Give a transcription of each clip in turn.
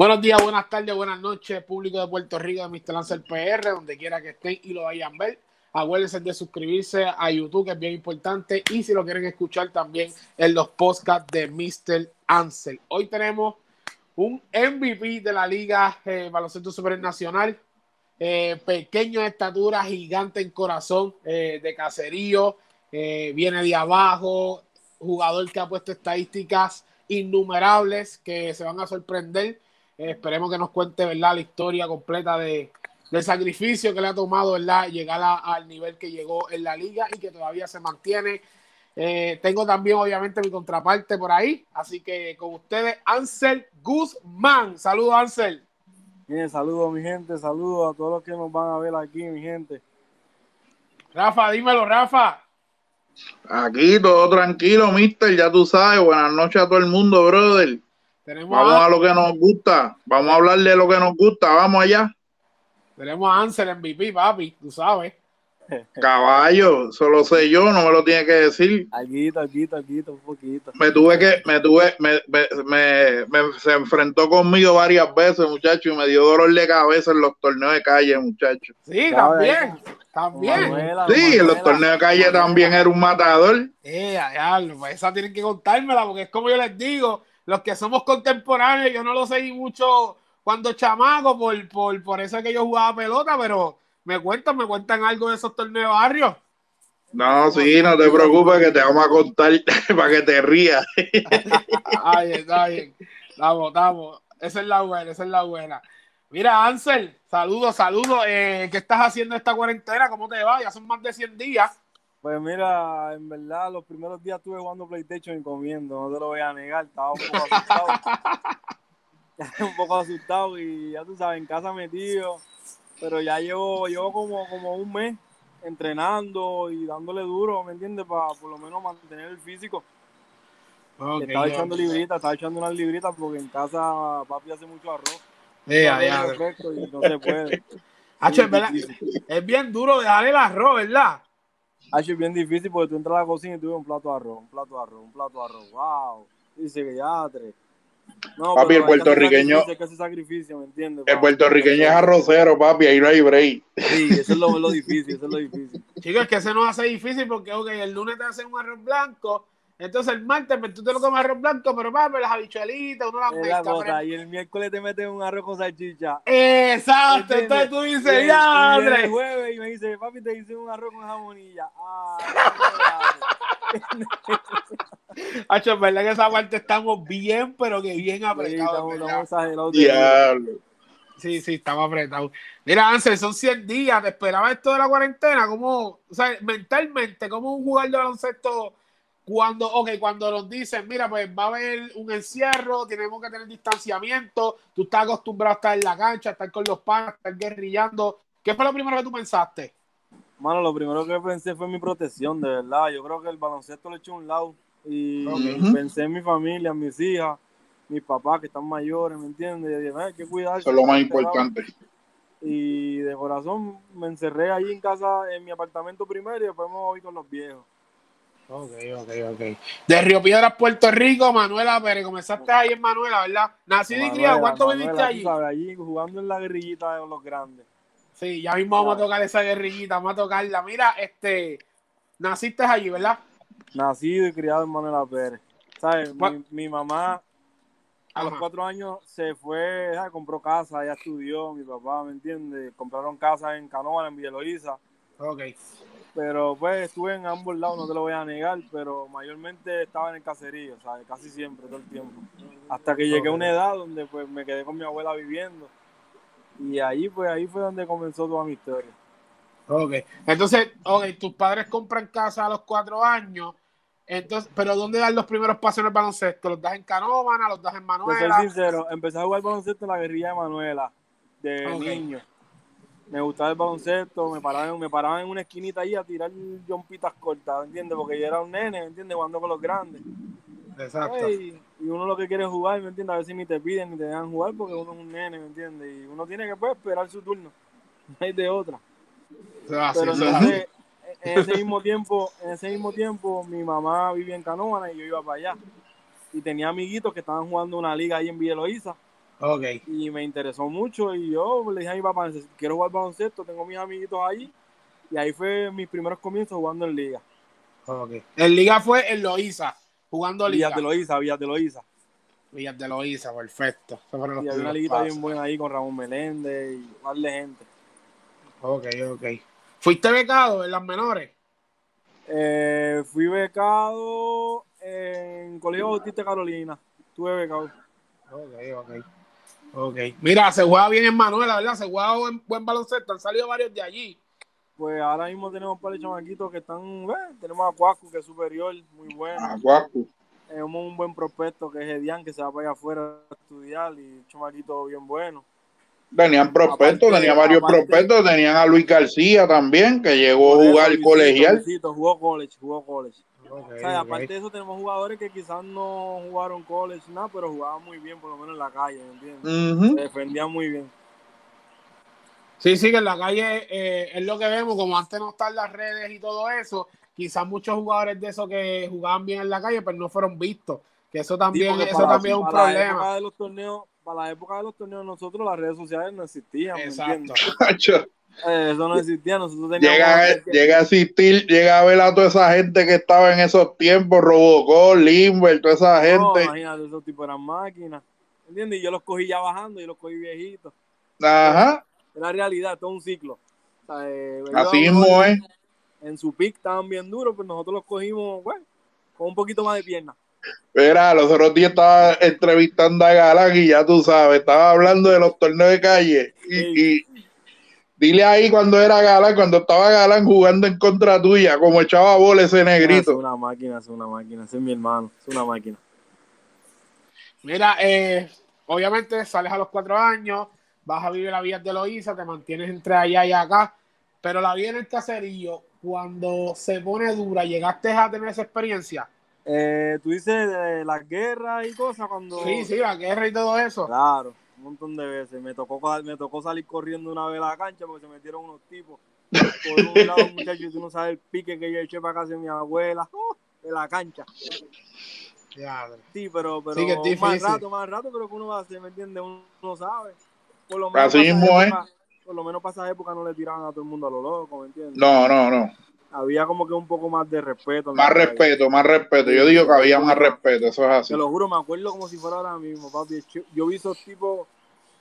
Buenos días, buenas tardes, buenas noches, público de Puerto Rico de Mr. Lancer PR, donde quiera que estén y lo vayan a ver. Acuérdense de suscribirse a YouTube, que es bien importante. Y si lo quieren escuchar también en los podcasts de Mr. Ansel. Hoy tenemos un MVP de la Liga eh, Baloncesto Supernacional. Eh, pequeño de estatura, gigante en corazón, eh, de caserío. Eh, viene de abajo. Jugador que ha puesto estadísticas innumerables que se van a sorprender eh, esperemos que nos cuente ¿verdad? la historia completa de, del sacrificio que le ha tomado ¿verdad? llegar a, al nivel que llegó en la liga y que todavía se mantiene. Eh, tengo también, obviamente, mi contraparte por ahí. Así que con ustedes, Ansel Guzmán. Saludos, Ansel. Bien, saludos, mi gente. Saludos a todos los que nos van a ver aquí, mi gente. Rafa, dímelo, Rafa. Aquí todo tranquilo, mister. Ya tú sabes. Buenas noches a todo el mundo, brother. Tenemos Vamos a, a lo que nos gusta. Vamos a hablar de lo que nos gusta. Vamos allá. tenemos a Ansel MVP, papi, tú sabes. Caballo, solo sé yo, no me lo tiene que decir. Alguito, alguito, alguito, un poquito. Me tuve que, me tuve, me, me, me- me- se enfrentó conmigo varias veces, muchacho, y me dio dolor de cabeza en los torneos de calle, muchacho. Sí, también, también. Manuela, Sí, en los torneos de calle también era un matador. Eh, pues esa tienen que contármela, porque es como yo les digo, los que somos contemporáneos, yo no lo seguí mucho cuando chamaco, por, por, por eso es que yo jugaba pelota, pero me cuentan, me cuentan algo de esos torneos de barrio. No, sí, no te preocupes que te vamos a contar para que te rías. Ay, está bien. Estamos, estamos. Esa es la buena, esa es la buena. Mira, Ansel, saludos, saludos. Eh, ¿Qué estás haciendo esta cuarentena? ¿Cómo te va? Ya son más de 100 días. Pues mira, en verdad, los primeros días estuve jugando PlayStation y comiendo, no te lo voy a negar, estaba un poco asustado. un poco asustado y ya tú sabes, en casa metido, pero ya llevo, llevo como, como un mes entrenando y dándole duro, ¿me entiendes? Para por lo menos mantener el físico. Estaba echando libritas, estaba echando unas libritas porque en casa papi hace mucho arroz. Arroz diablo. refresco y no se puede. Hacho, Es verdad, es bien duro dejar el arroz, ¿verdad? Hacho, es bien difícil porque tú entras a la cocina y tú ves un plato de arroz, un plato de arroz, un plato de arroz. ¡Wow! Dice que ya tres. No, Papi, el puertorriqueño- que hacer sacrificio, ¿me entiendes? El puertorriqueño es arrocero, papi, ahí no hay break. Sí, eso es lo, lo difícil, eso es lo difícil. Chicos, es que se nos hace difícil porque, ok, el lunes te hacen un arroz blanco, entonces el martes pues, tú te lo comes arroz blanco, pero papi, las habichuelitas, uno las mezcla. pero- Y el miércoles te meten un arroz con salchicha. Exacto, ¿entiendes? entonces tú Y dices, el- ya, el jueves y me dice, papi, te hice un arroz con jamonilla. Ah, Hacho, es verdad que esa parte estamos bien, pero que bien apretados. Sí, sí, estamos apretados. Mira, Ansel, son 100 días, ¿te esperaba esto de la cuarentena? ¿Cómo, o sea, mentalmente, cómo un jugador de baloncesto cuando, ok, cuando nos dicen, mira, pues va a haber un encierro, tenemos que tener distanciamiento, tú estás acostumbrado a estar en la cancha, a estar con los panas, a estar guerrillando. ¿Qué fue lo primero que tú pensaste? Mano, lo primero que pensé fue mi protección, de verdad. Yo creo que el baloncesto lo he hecho a un lado. Y pensé en mi familia, en mis hijas, mis papás que están mayores, ¿me entiendes? Y dije, "Ay, hay que cuidarse. Eso es lo más encerrado". importante. Y de corazón me encerré ahí en casa, en mi apartamento primero, y después me voy con los viejos. Ok, ok, ok. De Río Piedras, Puerto Rico, Manuela Pérez. Comenzaste ahí en Manuela, ¿verdad? Nacido y criado, ¿cuánto Manuela, viviste allí? sabes, allí jugando en la guerrillita de los grandes. Sí, ya mismo vamos a tocar esa guerrillita, vamos a tocarla. Mira, este, naciste allí, ¿verdad? Nacido y criado en Manuela Pérez. ¿Sabes? ¿Cuál- Mi, mi mamá a los cuatro años se fue, ¿sabes? compró casa, ella estudió, mi papá, ¿me entiendes? Compraron casa en Canoa, en Villa Loíza. Ok. Pero pues estuve en ambos lados, no te lo voy a negar, pero mayormente estaba en el caserío, ¿sabes? Casi siempre, todo el tiempo. Hasta que llegué a una edad donde pues me quedé con mi abuela viviendo. Y ahí pues ahí fue donde comenzó toda mi historia. Ok. Entonces, ok, tus padres compran casa a los cuatro años. Entonces, pero ¿dónde dan los primeros pasos en el baloncesto? ¿Los das en Canóvana? ¿Los das en Te soy Manuela? sincero, empecé a jugar baloncesto en la guerrilla de Manuela, de Ok. niño. Me gustaba el baloncesto, me paraban, me paraban en una esquinita ahí a tirar jumpitas cortas, ¿entiendes? Porque yo era un nene, ¿me entiendes? Jugando con los grandes. Exacto. Ey, y uno lo que quiere es jugar, ¿me entiendes? A veces ni te piden ni te dejan jugar porque uno es un nene, ¿me entiendes? Y uno tiene que pues, esperar su turno. No hay de otra. Pero entonces, en ese mismo tiempo, en ese mismo tiempo, mi mamá vivía en Canóvana y yo iba para allá. Y tenía amiguitos que estaban jugando una liga ahí en Villa. Ok. Y me interesó mucho y yo le dije a mi papá, "Neces- quiero jugar baloncesto, tengo mis amiguitos ahí. Y ahí fue mis primeros comienzos jugando en liga. ok. En Liga fue en Loíza, jugando Liga. Villas de Loíza, Villas de Loíza. Villas de Loíza, perfecto. Y había una liguita bien buena ahí con Ramón Meléndez y más de gente. Ok, ok. ¿Fuiste becado en las menores? Eh, fui becado en Colegio Bautista Carolina. Tuve becado. Ok, ok. Ok. Mira, se juega bien en Manuela, ¿verdad? Se juega buen, buen baloncesto. Han salido varios de allí. Pues ahora mismo tenemos un par de chamaquitos que están, eh, tenemos a Cuascu que es superior, muy bueno. Ah, guapo. Tenemos un buen prospecto que es Edian que se va para allá afuera a estudiar y un chamaquito bien bueno. Tenían prospectos, Aparte- tenían varios aparte- prospectos, tenían a Luis García también, que llegó a jugar Luisito, colegial. Luisito, jugó college, jugó college. O sea, aparte de eso tenemos jugadores que quizás no jugaron college, nada, pero jugaban muy bien, por lo menos en la calle, ¿me entiendes? Se defendían muy bien. Sí, sí, que en la calle eh, es lo que vemos, como antes no están las redes y todo eso, quizás muchos jugadores de esos que jugaban bien en la calle, pero no fueron vistos. Que eso también, eso para- también es un para la problema. época de los torneos, para la época de los torneos nosotros las redes sociales no existían, ¿me Exacto. entiendes? Eh, eso no existía, nosotros teníamos Llega, que- llega a asistir, llega a ver a toda esa gente que estaba en esos tiempos, Robocop, Limber, toda esa No, gente. imagínate, esos tipos eran máquinas. ¿Entiendes? Y yo los cogí ya bajando, yo los cogí viejitos. Ajá, Es la realidad, todo un ciclo. O sea, eh, así mismo es. En su pick estaban bien duros, pero nosotros los cogimos, bueno, con un poquito más de pierna. Mira, los otros días estaba entrevistando a Galán y ya tú sabes, estaba hablando de los torneos de calle. Y, y dile ahí cuando era Galán, cuando estaba Galán jugando en contra tuya, como echaba bola ese Es negrito. una máquina, es una máquina. Ese es mi hermano, es una máquina. Mira, eh, obviamente sales a los cuatro años, vas a vivir la vida de Loíza, te mantienes entre allá y acá, pero la vida en el caserío, cuando se pone dura, ¿llegaste a tener esa experiencia? Eh, Tú dices de las guerras y cosas cuando... Sí, sí, la guerra y todo eso. Claro, un montón de veces. Me tocó, me tocó salir corriendo una vez a la cancha porque se metieron unos tipos. Por un lado, muchachos, y tú no sabes el pique que yo eché para casa de mi abuela, ¡oh! de la cancha. Sí, pero, pero Sí, que es más rato, más rato, pero que uno va a hacer, ¿me entiendes? Uno no sabe. Por lo menos Así mismo época- Por lo menos para esa época no le tiraban a todo el mundo a lo loco, ¿me entiendes? No, no, no. Había como que un poco más de respeto. Más calle. respeto, más respeto. Yo digo que había más respeto, eso es así. Te lo juro, me acuerdo como si fuera ahora mismo, papi. Yo- vi esos tipos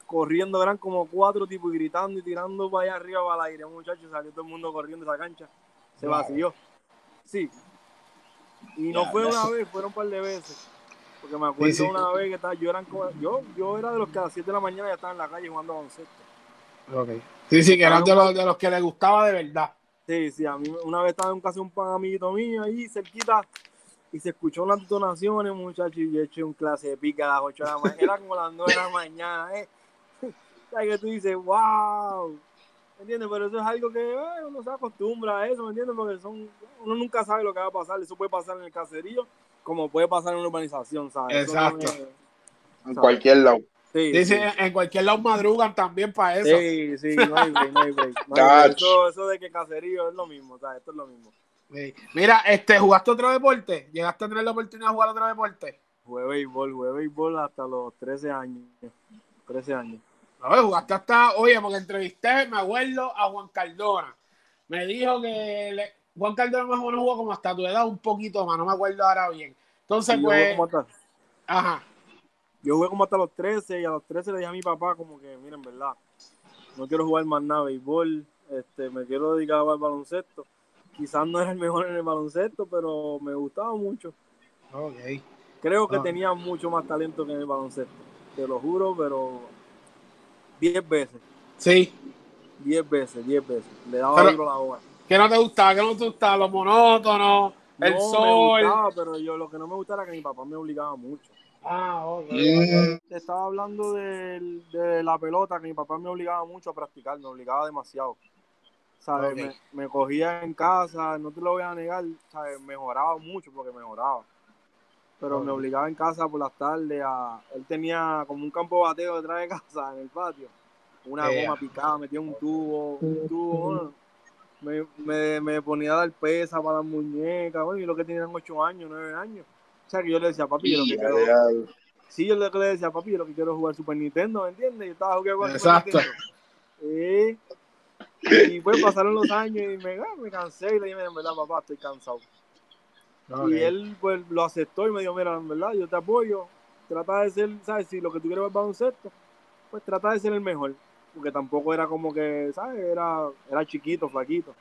corriendo, eran como cuatro tipos gritando y tirando para allá arriba para el aire. Muchachos, salió todo el mundo corriendo esa cancha. Se Claro. vació. Sí. Y no Ya, fue ya una vez, fueron un par de veces. Porque me acuerdo Sí, sí. una vez que estaba, yo, eran yo, yo era de los que a las 7 de la mañana ya estaba en la calle jugando baloncesto. Ok. Sí, sí, que eran de los, de los que les gustaba de verdad. Sí, sí, a mí una vez estaba en casa un pan amiguito mío ahí cerquita y se escuchó unas detonaciones, muchachos, y yo eché un clase de pica a las 8 de la mañana. Era como las 9 de la mañana, ¿eh? ¿Sabes que tú dices, wow? ¿Me entiendes? Pero eso es algo que eh, uno se acostumbra a eso, ¿me entiendes? Porque son, uno nunca sabe lo que va a pasar. Eso puede pasar en el caserío como puede pasar en una urbanización, ¿sabes? Eso no Exacto. es- En cualquier lado. Sí, Sí, sí. sí, en cualquier lado madrugan también para eso. Sí, sí, no hay break, no hay break. no hay break. Chacho. Eso, eso de que caserío es lo mismo, ¿sabes? Esto es lo mismo. Sí. Mira, este, ¿jugaste otro deporte? ¿Llegaste a tener la oportunidad de jugar otro deporte? Jugué béisbol, jugué béisbol hasta los 13 años. 13 años. No, jugaste hasta, oye, porque entrevisté, me acuerdo, a Juan Cardona. Me dijo que le- Juan Cardona más o menos jugó como hasta tu edad, un poquito más, no me acuerdo ahora bien. Entonces, pues, ajá, yo jugué como hasta los 13 y a los 13 le dije a mi papá como que, miren, verdad, no quiero jugar más nada béisbol, este, me quiero dedicar a jugar baloncesto. Quizás no era el mejor en el baloncesto, pero me gustaba mucho. ok. Creo que Ah. tenía mucho más talento que en el baloncesto. Te lo juro, pero 10 veces, Sí, 10 veces, 10 veces. Le daba Pero- duro la hora. ¿qué no te gustaba? ¿Qué no te gustaba? Lo monótono, el no sol. me gustaba, pero yo lo que no me gustaba era que mi papá me obligaba mucho. Ah, ok. Mm, Te estaba hablando de, la pelota, que mi papá me obligaba mucho a practicar, me obligaba demasiado. ¿Sabes? Me, me cogía en casa, no te lo voy a negar, ¿sabes? Mejoraba mucho porque mejoraba. Pero me obligaba en casa por las tardes a... Él tenía como un campo bateo detrás de casa, en el patio. Una goma picada, metía un tubo, un tubo, me, me, me ponía a dar pesa para las muñecas, bueno, y lo que tenían 8 años, 9 años. O sea que yo le decía, papi, yo lo que quiero. Sí, yo le decía, papi, yo lo que quiero jugar Super Nintendo, ¿me entiendes? Yo estaba jugando Exacto. Super Nintendo. Eh, y pues pasaron los años y me, ah, me cansé y le dije, en verdad, papá, estoy cansado. Y él pues lo aceptó y me dijo, mira, en verdad, yo te apoyo, trata de ser, ¿sabes? Si lo que tú quieres es baloncesto, pues trata de ser el mejor. Porque tampoco era como que, ¿sabes? Era, era chiquito, flaquito.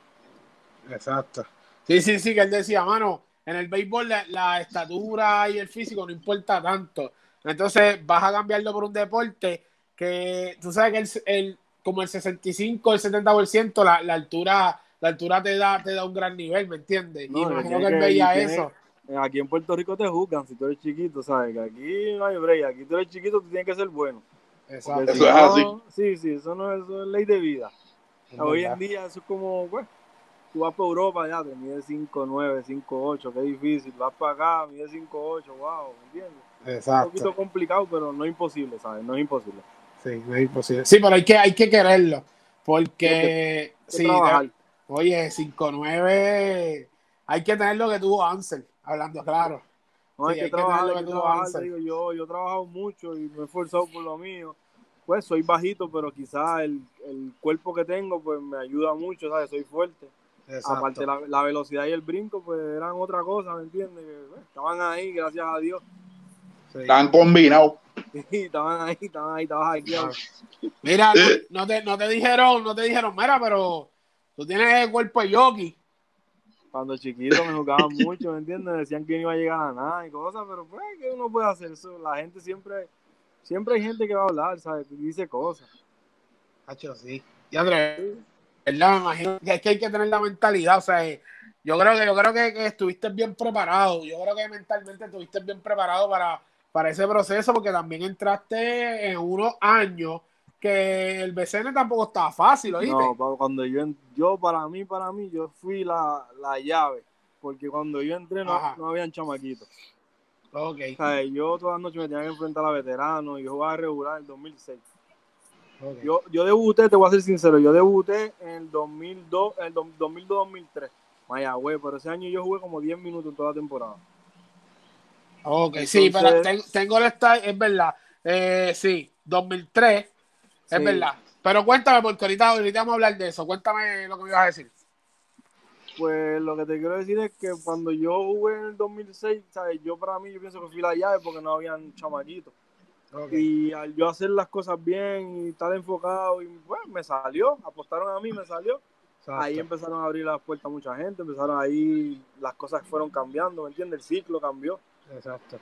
Exacto. Sí, sí, sí, que él decía, mano, en el béisbol la, la estatura y el físico no importa tanto. Entonces vas a cambiarlo por un deporte que tú sabes que el, el- como el 65, el 70%, la, la altura, la altura te da, te da un gran nivel, ¿me entiendes? No, y imagino que él veía tiene- eso. Aquí en Puerto Rico te juzgan si tú eres chiquito, ¿sabes? Que aquí no hay break, aquí tú eres chiquito, tú tienes que ser bueno. Porque Exacto. si Eso es no- así. Sí, sí, eso no es, eso es ley de vida. Es Hoy verdad. en día eso es como, pues, tú vas para Europa ya, te mides 5'9, 5'8, qué difícil. Vas para acá, mides 5'8, wow, ¿me entiendes? Un Exacto. poquito complicado, pero no imposible, ¿sabes? No es imposible. Sí, no es imposible. Sí, pero hay que, hay que quererlo. Porque, sí, de- oye, 5-9, hay que tener lo que tuvo Ansel, hablando claro. No, Sí, hay que trabajar, hay que que trabajar, te digo, yo, yo he trabajado mucho y me he esforzado por lo mío. Pues soy bajito, pero quizás el, el cuerpo que tengo pues me ayuda mucho, ¿sabes? Soy fuerte. Aparte la, la velocidad y el brinco pues eran otra cosa, ¿me entiendes? Pues, estaban ahí, gracias a Dios. Sí. Están combinados. Sí, estaban ahí, estaban ahí, estaban aquí. Mira, no, no te, no te dijeron, no te dijeron, mira, pero tú tienes el cuerpo de yogi. Cuando chiquito me jugaban mucho, ¿me entiendes? Decían que no iba a llegar a nada y cosas, pero pues, ¿qué uno puede hacer? Eso, la gente siempre, siempre hay gente que va a hablar, ¿sabes? Dice cosas. Hacho, sí. Y Andrés, ¿verdad? Me imagino que es que hay que tener la mentalidad, o sea, eh, yo creo que yo creo que, que estuviste bien preparado, yo creo que mentalmente estuviste bien preparado para, para ese proceso, porque también entraste en unos años que el BCN tampoco estaba fácil, ¿oíste? No, cuando yo, yo para mí, para mí, yo fui la, la llave, porque cuando yo entré no, Ajá. no habían chamaquitos. Ok, O sea, yo todas las noches me tenía que enfrentar a veteranos y yo jugaba regular en el 2006. Yo, yo debuté, te voy a ser sincero, yo debuté en el 2002, en el do- 2002-2003, Mayagüez, pero ese año yo jugué como 10 minutos en toda la temporada. Ok, sí, pero ten- tengo el style, es verdad. Eh, sí, 2003, es Sí. verdad. Pero cuéntame, porque ahorita, ahorita vamos a hablar de eso. Cuéntame lo que me ibas a decir. Pues lo que te quiero decir es que cuando yo jugué en el 2006, ¿sabes? yo para mí yo pienso que fui la llave porque no habían chamaquitos. Y al yo hacer las cosas bien y estar enfocado, y bueno, me salió, apostaron a mí, me salió. Exacto. Ahí empezaron a abrir las puertas a mucha gente, empezaron ahí, las cosas fueron cambiando, ¿me entiendes? El ciclo cambió. Exacto.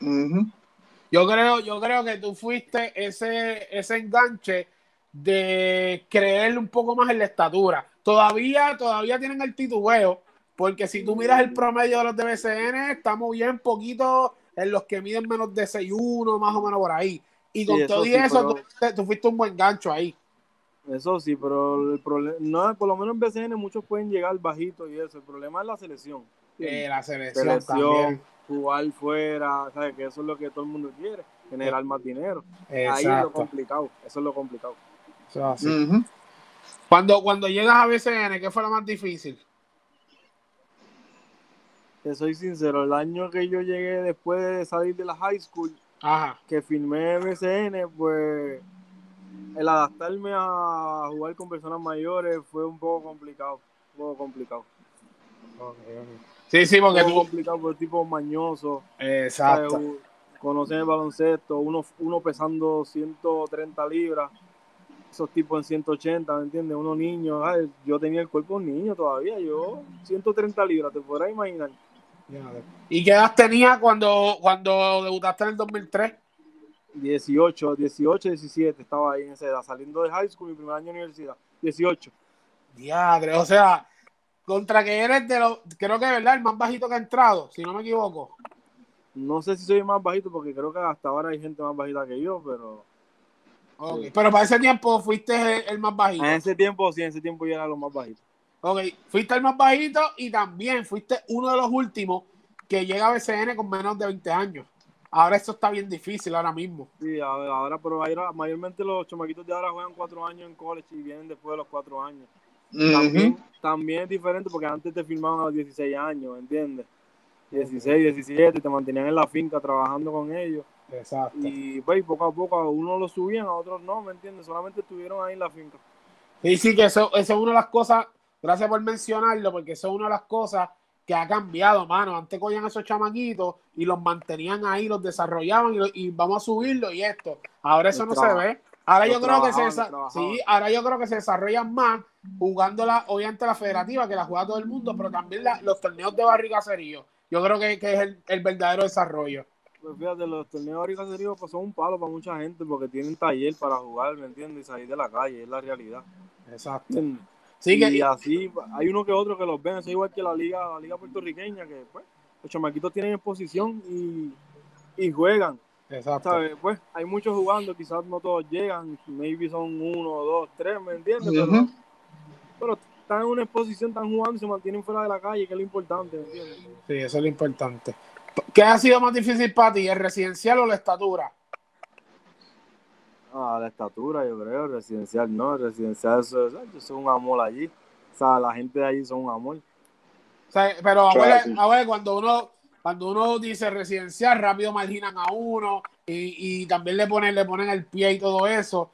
Yo creo, yo creo que tú fuiste ese, ese enganche de creerle un poco más en la estatura. Todavía, todavía tienen el titubeo, porque si tú miras el promedio de los de BCN, estamos bien poquito en los que miden menos de 6'1, más o menos por ahí. Y con Sí, eso todo y sí, eso, pero- tú, tú fuiste un buen gancho ahí. Eso sí, pero el problema, no, por lo menos en BCN muchos pueden llegar bajitos y eso. El problema es la selección. Eh, la selección, selección, también. jugar fuera, ¿sabes? Que eso es lo que todo el mundo quiere, generar más dinero. Ahí es lo complicado, eso es lo complicado. Eso es así. Ujú. Cuando, cuando llegas a BCN, ¿qué fue lo más difícil? Te soy sincero, el año que yo llegué después de salir de la high school, Ajá. que firmé BCN, pues el adaptarme a jugar con personas mayores fue un poco complicado, un poco complicado. Sí, sí, Un porque poco tú. complicado por tipo mañoso, ¿sabes? Exacto. U- conocer el baloncesto, uno, uno pesando 130 libras, esos tipos en 180, ¿me entiendes? Uno niño, ay, yo tenía el cuerpo de un niño todavía, yo 130 libras, te podrás imaginar. ¿Y qué edad tenía cuando, cuando debutaste en el 2003? 18, 18, 17, estaba ahí en esa edad, saliendo de high school, mi primer año de universidad, 18. Diadre, o sea, contra que eres de los, creo que verdad, el más bajito que ha entrado, si no me equivoco. No sé si soy más bajito, porque creo que hasta ahora hay gente más bajita que yo, pero Ok, Sí. Pero para ese tiempo fuiste el, el más bajito. en ese tiempo, sí, en ese tiempo yo era lo más bajito. Ok, fuiste el más bajito y también fuiste uno de los últimos que llega a BCN con menos de 20 años. Ahora esto está bien difícil ahora mismo. Sí, ahora, ahora, pero ahora, mayormente los chamaquitos de ahora juegan cuatro años en college y vienen después de los cuatro años. También, también es diferente porque antes te firmaban a los 16 años, ¿entiendes? 16, 17, te mantenían en la finca trabajando con ellos. Exacto. Y pues poco a poco a unos lo subían, a otros no, ¿me entiendes? Solamente estuvieron ahí en la finca. Sí, sí, que eso, eso es una de las cosas, gracias por mencionarlo, porque eso es una de las cosas que ha cambiado, mano. Antes cogían a esos chamaquitos y los mantenían ahí, los desarrollaban y, lo- y vamos a subirlo y esto. Ahora eso no se ve. Ahora yo creo que se sí, ahora yo creo que se desarrollan más jugando la, obviamente la federativa, que la juega todo el mundo, pero también la- los torneos de caserío. Yo creo que, que es el, el verdadero desarrollo. Pues fíjate, los torneos de caserío pues, son un palo para mucha gente porque tienen taller para jugar, ¿me entiendes? Y salir de la calle, es la realidad. Exacto. ¿entiendes? Sí, que, y así, hay uno que otro que los ven, eso es igual que la liga, la liga puertorriqueña, que pues, los chamaquitos tienen exposición y, y juegan, exacto. ¿sabes? Pues hay muchos jugando, quizás no todos llegan, maybe son uno, dos, tres, ¿me entiendes? Pero, pero están en una exposición, están jugando y se mantienen fuera de la calle, que es lo importante, ¿me entiendes? Sí, eso es lo importante. ¿Qué ha sido más difícil para ti, el residencial o la estatura? Ah, la estatura, yo creo, residencial, no, residencial, eso, eso es un amor allí, o sea, la gente de allí son un amor. O sea, pero abuela, abuela, cuando uno cuando uno dice residencial, rápido marginan a uno y, y también le ponen, le ponen el pie y todo eso.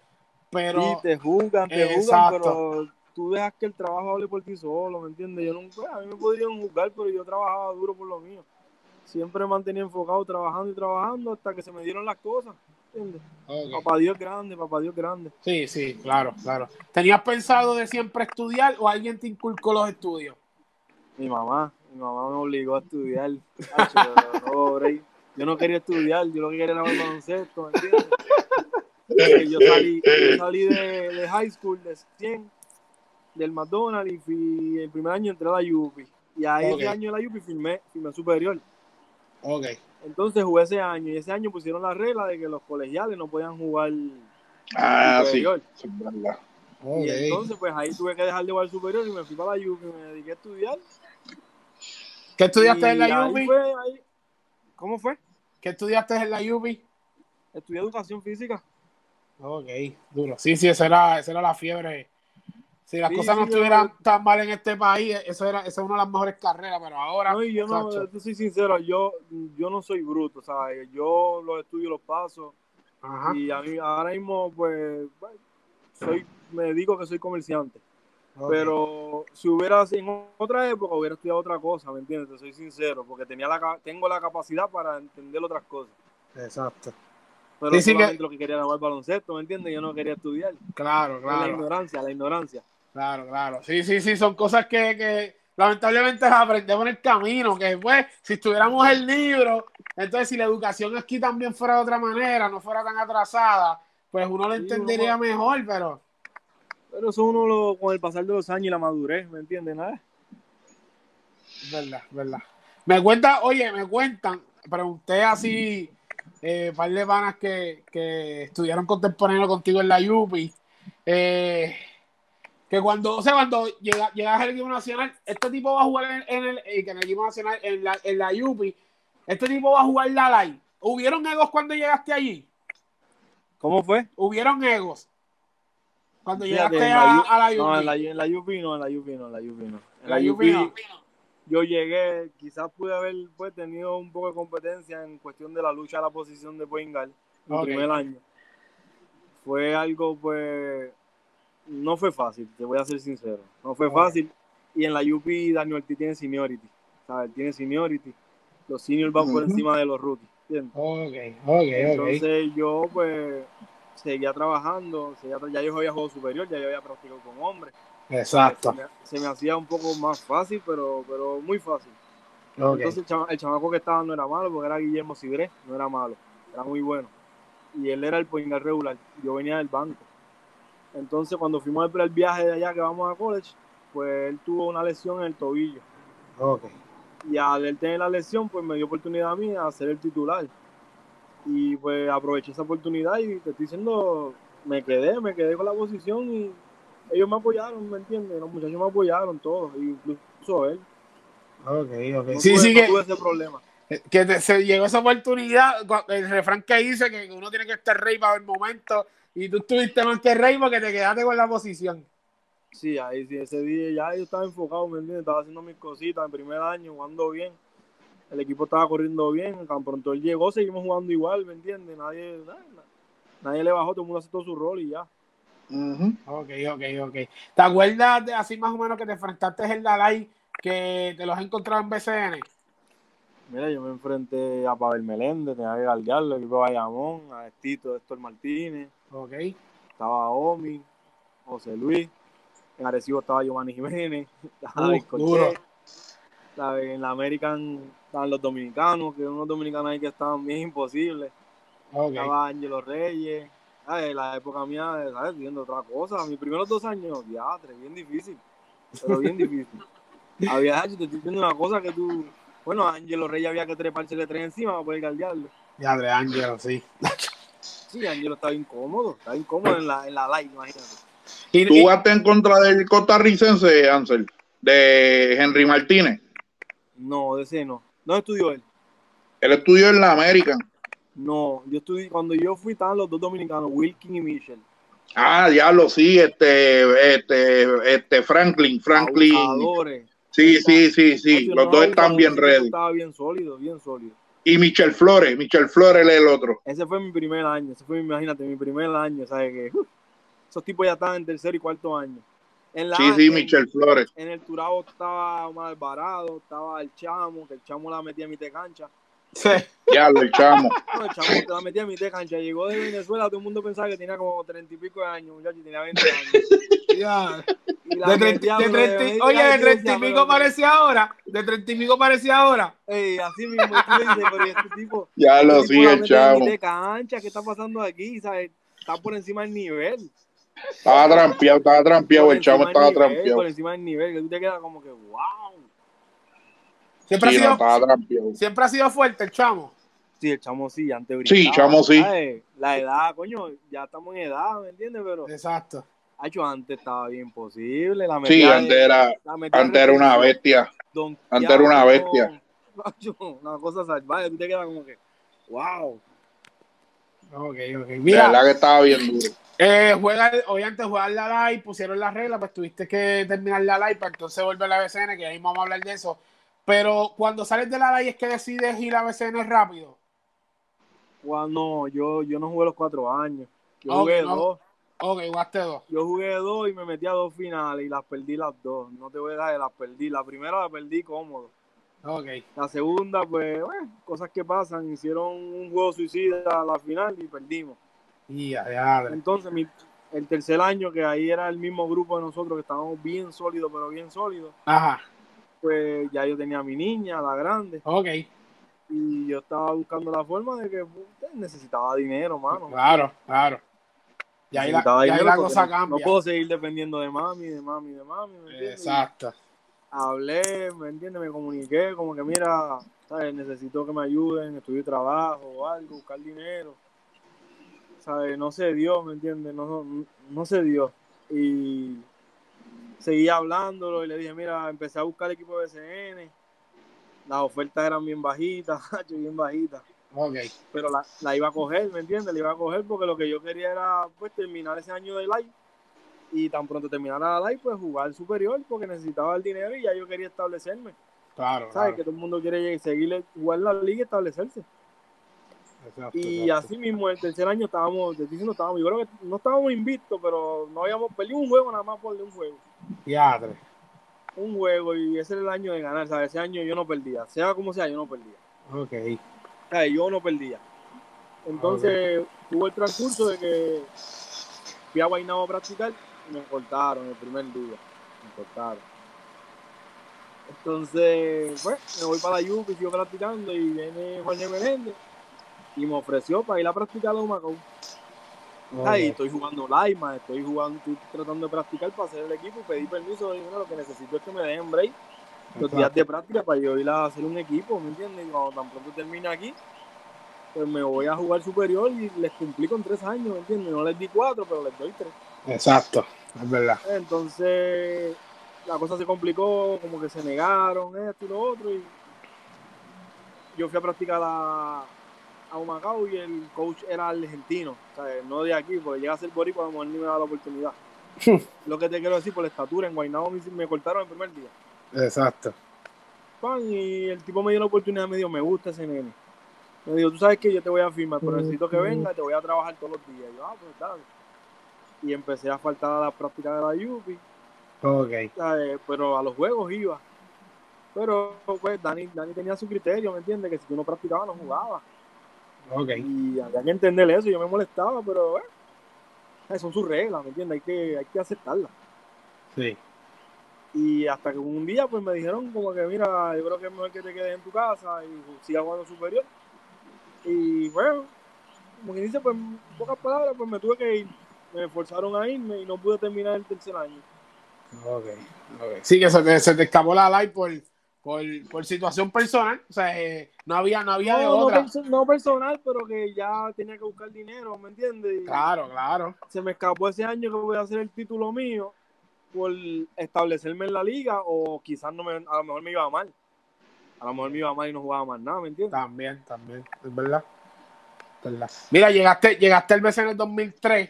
Pero Sí, te juzgan, te juzgan, pero tú dejas que el trabajo hable por ti solo, ¿me entiendes? Yo nunca, a mí me podrían juzgar, pero yo trabajaba duro por lo mío. Siempre me mantenía enfocado trabajando y trabajando hasta que se me dieron las cosas, Papá Dios grande, papá Dios grande. sí, sí, claro, claro. ¿Tenías pensado de siempre estudiar o alguien te inculcó los estudios? Mi mamá, mi mamá me obligó a estudiar. Yo no quería estudiar, yo lo que quería era ver baloncesto, ¿me entiendes? Eh, Yo salí, yo salí de, de high school, de 100, del McDonald's, y fui, el primer año entré a la UPI. Y ahí Ok. ese año en la UPI firmé, firmé superior. Ok. Entonces jugué ese año, y ese año pusieron la regla de que los colegiales no podían jugar Ah, sí. superior. ok. Y entonces, pues ahí tuve que dejar de jugar superior y me fui para la UPI, me dediqué a estudiar. ¿Qué estudiaste Y en la UBI? fue, ahí- ¿Cómo fue? ¿Qué estudiaste en la UBI? Estudié educación física. Ok, duro. Sí, sí, esa era, esa era la fiebre. Si las Sí, cosas no sí, yo- estuvieran tan mal en este país, eso era, esa es una de las mejores carreras, pero ahora. No, y yo no, te soy sincero, yo, yo no soy bruto, ¿sabes? Yo los estudio, los paso, Ajá. y a mí ahora mismo, pues, bueno, soy, me digo que soy comerciante. Pero si hubiera, en otra época, hubiera estudiado otra cosa, ¿me entiendes? Te soy sincero, porque tenía la, tengo la capacidad para entender otras cosas. Exacto. Pero Sí, sí solamente que- lo que quería era jugar baloncesto, ¿me entiendes? Yo no quería estudiar. Claro, Es La claro. ignorancia, la ignorancia. Claro, claro. Sí, sí, sí, son cosas que, que lamentablemente las aprendemos en el camino, que pues, si estuviéramos el libro, entonces si la educación aquí también fuera de otra manera, no fuera tan atrasada, pues uno lo Sí, entendería uno- mejor, pero Pero eso uno lo, con el pasar de los años y la madurez, ¿me entiendes? Nada. verdad, verdad. Me cuenta, oye, me cuentan, pregunté así, eh, par de panas que, que estudiaron contemporáneo contigo en la UPI, eh, que cuando, o sea, cuando llega, llegas al equipo nacional, este tipo va a jugar en, en el, que en el equipo nacional, en la, en la UPI, este tipo va a jugar la LAI. ¿Hubieron egos cuando llegaste allí? ¿Cómo fue? ¿Hubieron egos? Cuando Fíjate, llegaste a, la U- a la UPI. No, en la, en la UPI no, en la UPI no, en la UPI no. En La la UPI no. Yo llegué, quizás pude haber pues, tenido un poco de competencia en cuestión de la lucha a la posición de point guard mi Ok. primer año. Fue algo, pues, no fue fácil, te voy a ser sincero. No fue fácil. Y en la UPI Daniel Ortiz tiene seniority, ¿sabes? Tiene seniority. Los seniors van por encima de los rookies, ¿entiendes? Ok, ok, ok. Entonces yo pues seguía trabajando, seguía tra- ya yo había jugado superior, ya yo había practicado con hombres. Exacto. Se me, se me hacía un poco más fácil, pero, pero muy fácil. Entonces el, chama- el chamaco que estaba no era malo, porque era Guillermo Cibré, no era malo, era muy bueno. Y él era el point guard regular, yo venía del banco. Entonces cuando fuimos al el viaje de allá que vamos a college, pues él tuvo una lesión en el tobillo. Ok. Y al él tener la lesión, pues me dio oportunidad a mí a ser el titular. Y pues aproveché esa oportunidad y te estoy diciendo, me quedé, me quedé con la posición y ellos me apoyaron, ¿me entiendes? Los muchachos me apoyaron todos, incluso él. Ok, ok. No sí, tuve, sí, no que, tuve ese problema. que te- se llegó esa oportunidad. El refrán que dice que uno tiene que estar rey para el momento. Y tú estuviste más que rey porque te quedaste con la posición. Sí, ahí sí, ese día ya yo estaba enfocado, ¿me entiendes? Estaba haciendo mis cositas en primer año, jugando bien. el equipo estaba corriendo bien, tan pronto él llegó, seguimos jugando igual, ¿me entiendes? Nadie, nadie le bajó, todo el mundo aceptó su rol y ya. Ok, ok, ok. ¿Te acuerdas de así más o menos que te enfrentaste en Dalai que te los has encontrado en BCN? Mira, yo me enfrenté a Pavel Meléndez, tenía que galdearlo, el equipo Bayamón, a Estito, Héctor Martínez. Ok. Estaba Omi, José Luis. En Arecibo estaba Giovanni Jiménez. Estaba uh, En la American estaban los dominicanos, que unos dominicanos ahí que estaban bien imposibles. Estaba Angelo Reyes. En la época mía, ¿sabes? Viendo otra cosa. Mis primeros dos años, teatro, bien difícil. Pero bien difícil. Había, te estoy diciendo una cosa que tú bueno, Ángelo Reyes había que treparse de tres encima para poder galdearlo. Ya, de Ángelo, sí. Sí, Ángelo estaba incómodo, estaba incómodo en la, en la live, imagínate. ¿Y, ¿Tú vas en contra del costarricense, Ansel? ¿De Henry Martínez? No, de ese no. ¿Dónde estudió él? Él estudió en la América. No, yo estudié, cuando yo fui estaban los dos dominicanos, Wilkin y Michel. Ah, diablo, sí, este, este, este, Franklin, Franklin. Sí, sí, sí, sí. Los dos están bien ready. Estaba bien sólido, bien sólido. Y Michel Flores, Michel Flores es el otro. Ese fue mi primer año, ese fue, imagínate, mi primer año, ¿sabes qué? esos tipos ya estaban en tercer y cuarto año. En la, sí, sí, Michel Flores. En el Turabo estaba Omar Alvarado, estaba el Chamo, que el Chamo la metía a mi cancha. Sí. Ya, el Chamo. No, el Chamo te la metía a mi cancha. Llegó de Venezuela, todo el mundo pensaba que tenía como treinta y pico de años, muchacho, tenía 20 años. Ya. De 30, de 30, oye, de 30 y pico parecía ahora. De 30 y pico parecía ahora. Ey, así mismo, tú dices, pero este tipo. Ya este lo sigue, chavo. De cancha, ¿qué está pasando aquí? ¿Sabes? Está por encima del nivel. Estaba trampeado, estaba trampeado, el chavo estaba trampeado. Por encima del nivel, que tú te quedas como que, wow. Siempre, sí, ha sido, siempre ha sido fuerte el chamo. Sí, el chamo sí, antes brincaba. Sí, chamo sí. La edad, coño, ya estamos en edad, ¿me entiendes? Pero. Exacto antes estaba bien posible. La sí, antes era, antes era una bestia. antes era una bestia. una cosa salvaje, tú te quedas como que, wow. Ok, ok. Mira, la verdad que estaba bien duro. Eh, juega, obviamente jugar la live, pusieron la regla, pues tuviste que terminar la live para entonces volver a la BCN, que ahí vamos a hablar de eso. Pero cuando sales de la live es que decides ir a BCN rápido. Bueno, yo, yo no jugué los cuatro años. Yo jugué dos. Ok, jugaste dos. Yo jugué dos y me metí a dos finales y las perdí las dos. No te voy a dar, las perdí. La primera la perdí cómodo. Ok. La segunda, pues, bueno, cosas que pasan. Hicieron un juego suicida a la final y perdimos. Y ya, ya. Entonces, mi, el tercer año, que ahí era el mismo grupo de nosotros, que estábamos bien sólidos, pero bien sólidos. Ajá. Pues ya yo tenía a mi niña, la grande. Ok. Y yo estaba buscando la forma de que pues, necesitaba dinero, mano. Claro, claro. Y ahí, la, cosa cambia. No puedo seguir dependiendo de mami, de mami, de mami. Exacto. Hablé, ¿me entiendes? Me comuniqué, como que mira, ¿sabes? Necesito que me ayuden, estudiar trabajo o algo, buscar dinero. ¿Sabes? No se dio, ¿me entiendes? No, no, se dio. Y seguí hablándolo y le dije, mira, empecé a buscar el equipo de BCN. Las ofertas eran bien bajitas, bien bajitas. Okay. Pero la, la, iba a coger, ¿me entiendes? La iba a coger porque lo que yo quería era pues terminar ese año de live y tan pronto terminara la live pues jugar superior porque necesitaba el dinero y ya yo quería establecerme. Claro. ¿Sabes? Que todo el mundo quiere seguir jugar la liga y establecerse. Exacto, y así mismo el tercer año estábamos, te diciendo, estábamos, yo creo que no estábamos invictos, pero no habíamos perdido un juego nada más por un juego. Ya, Un juego y ese era el año de ganar, ¿sabes? Ese año yo no perdía, sea como sea, yo no perdía. Ok yo no perdía. Entonces tuvo el transcurso de que fui a Guaynabo a practicar y me cortaron el primer día. Me cortaron. Entonces, pues, me voy para la y sigo practicando y viene Jorge Meléndez y me ofreció para ir a practicar a Humacao. Ahí estoy jugando Laima, estoy jugando, estoy tratando de practicar para hacer el equipo, pedí permiso y lo que necesito es que me dejen break los días de práctica para yo ir a hacer un equipo, ¿me entiendes? Y cuando tan pronto termine aquí, pues me voy a jugar superior y les cumplí con tres años, ¿me entiendes? No les di cuatro, pero les doy tres. Exacto, es verdad. Entonces, la cosa se complicó, como que se negaron esto y lo otro, y yo fui a practicar a Humacao y el coach era argentino, o sea, no de aquí, porque llega a ser boricua, a lo mejor ni me da la oportunidad. lo que te quiero decir, por la estatura, en Guaynabo me, me cortaron el primer día. Exacto. pan, y el tipo me dio la oportunidad, me dijo, me gusta ese nene. Me dijo, tú sabes que yo te voy a firmar, pero necesito que venga y te voy a trabajar todos los días. Y yo, ah, pues dale. Y empecé a faltar a la práctica de la Yupi. Ok. ¿sabes? Pero a los juegos iba. Pero pues Dani, Dani tenía su criterio, ¿me entiendes? Que si tú no practicabas, no jugaba. Y había que entender eso, yo me molestaba, pero bueno, esas son sus reglas, ¿me entiendes? Hay que, hay que aceptarlas. Sí. Y hasta que un día pues me dijeron como que mira, yo creo que es mejor que te quedes en tu casa y sigas jugando superior. Y bueno, como que dice, pues en pocas palabras, pues me tuve que ir. Me forzaron a irme y no pude terminar el tercer año. Ok. ok. Sí, que se te, se te escapó la live por, por, por situación personal. O sea, eh, no había, no había de No, no, otra. perso- no personal, pero que ya tenía que buscar dinero, ¿me entiendes? Claro, claro. Se me escapó ese año que voy a hacer el título mío por establecerme en la liga o quizás no me, a lo mejor me iba mal. A lo mejor me iba mal y no jugaba más nada, ¿me entiendes? También, también. Es verdad. Es verdad. Mira, llegaste, llegaste al BC en el 2003.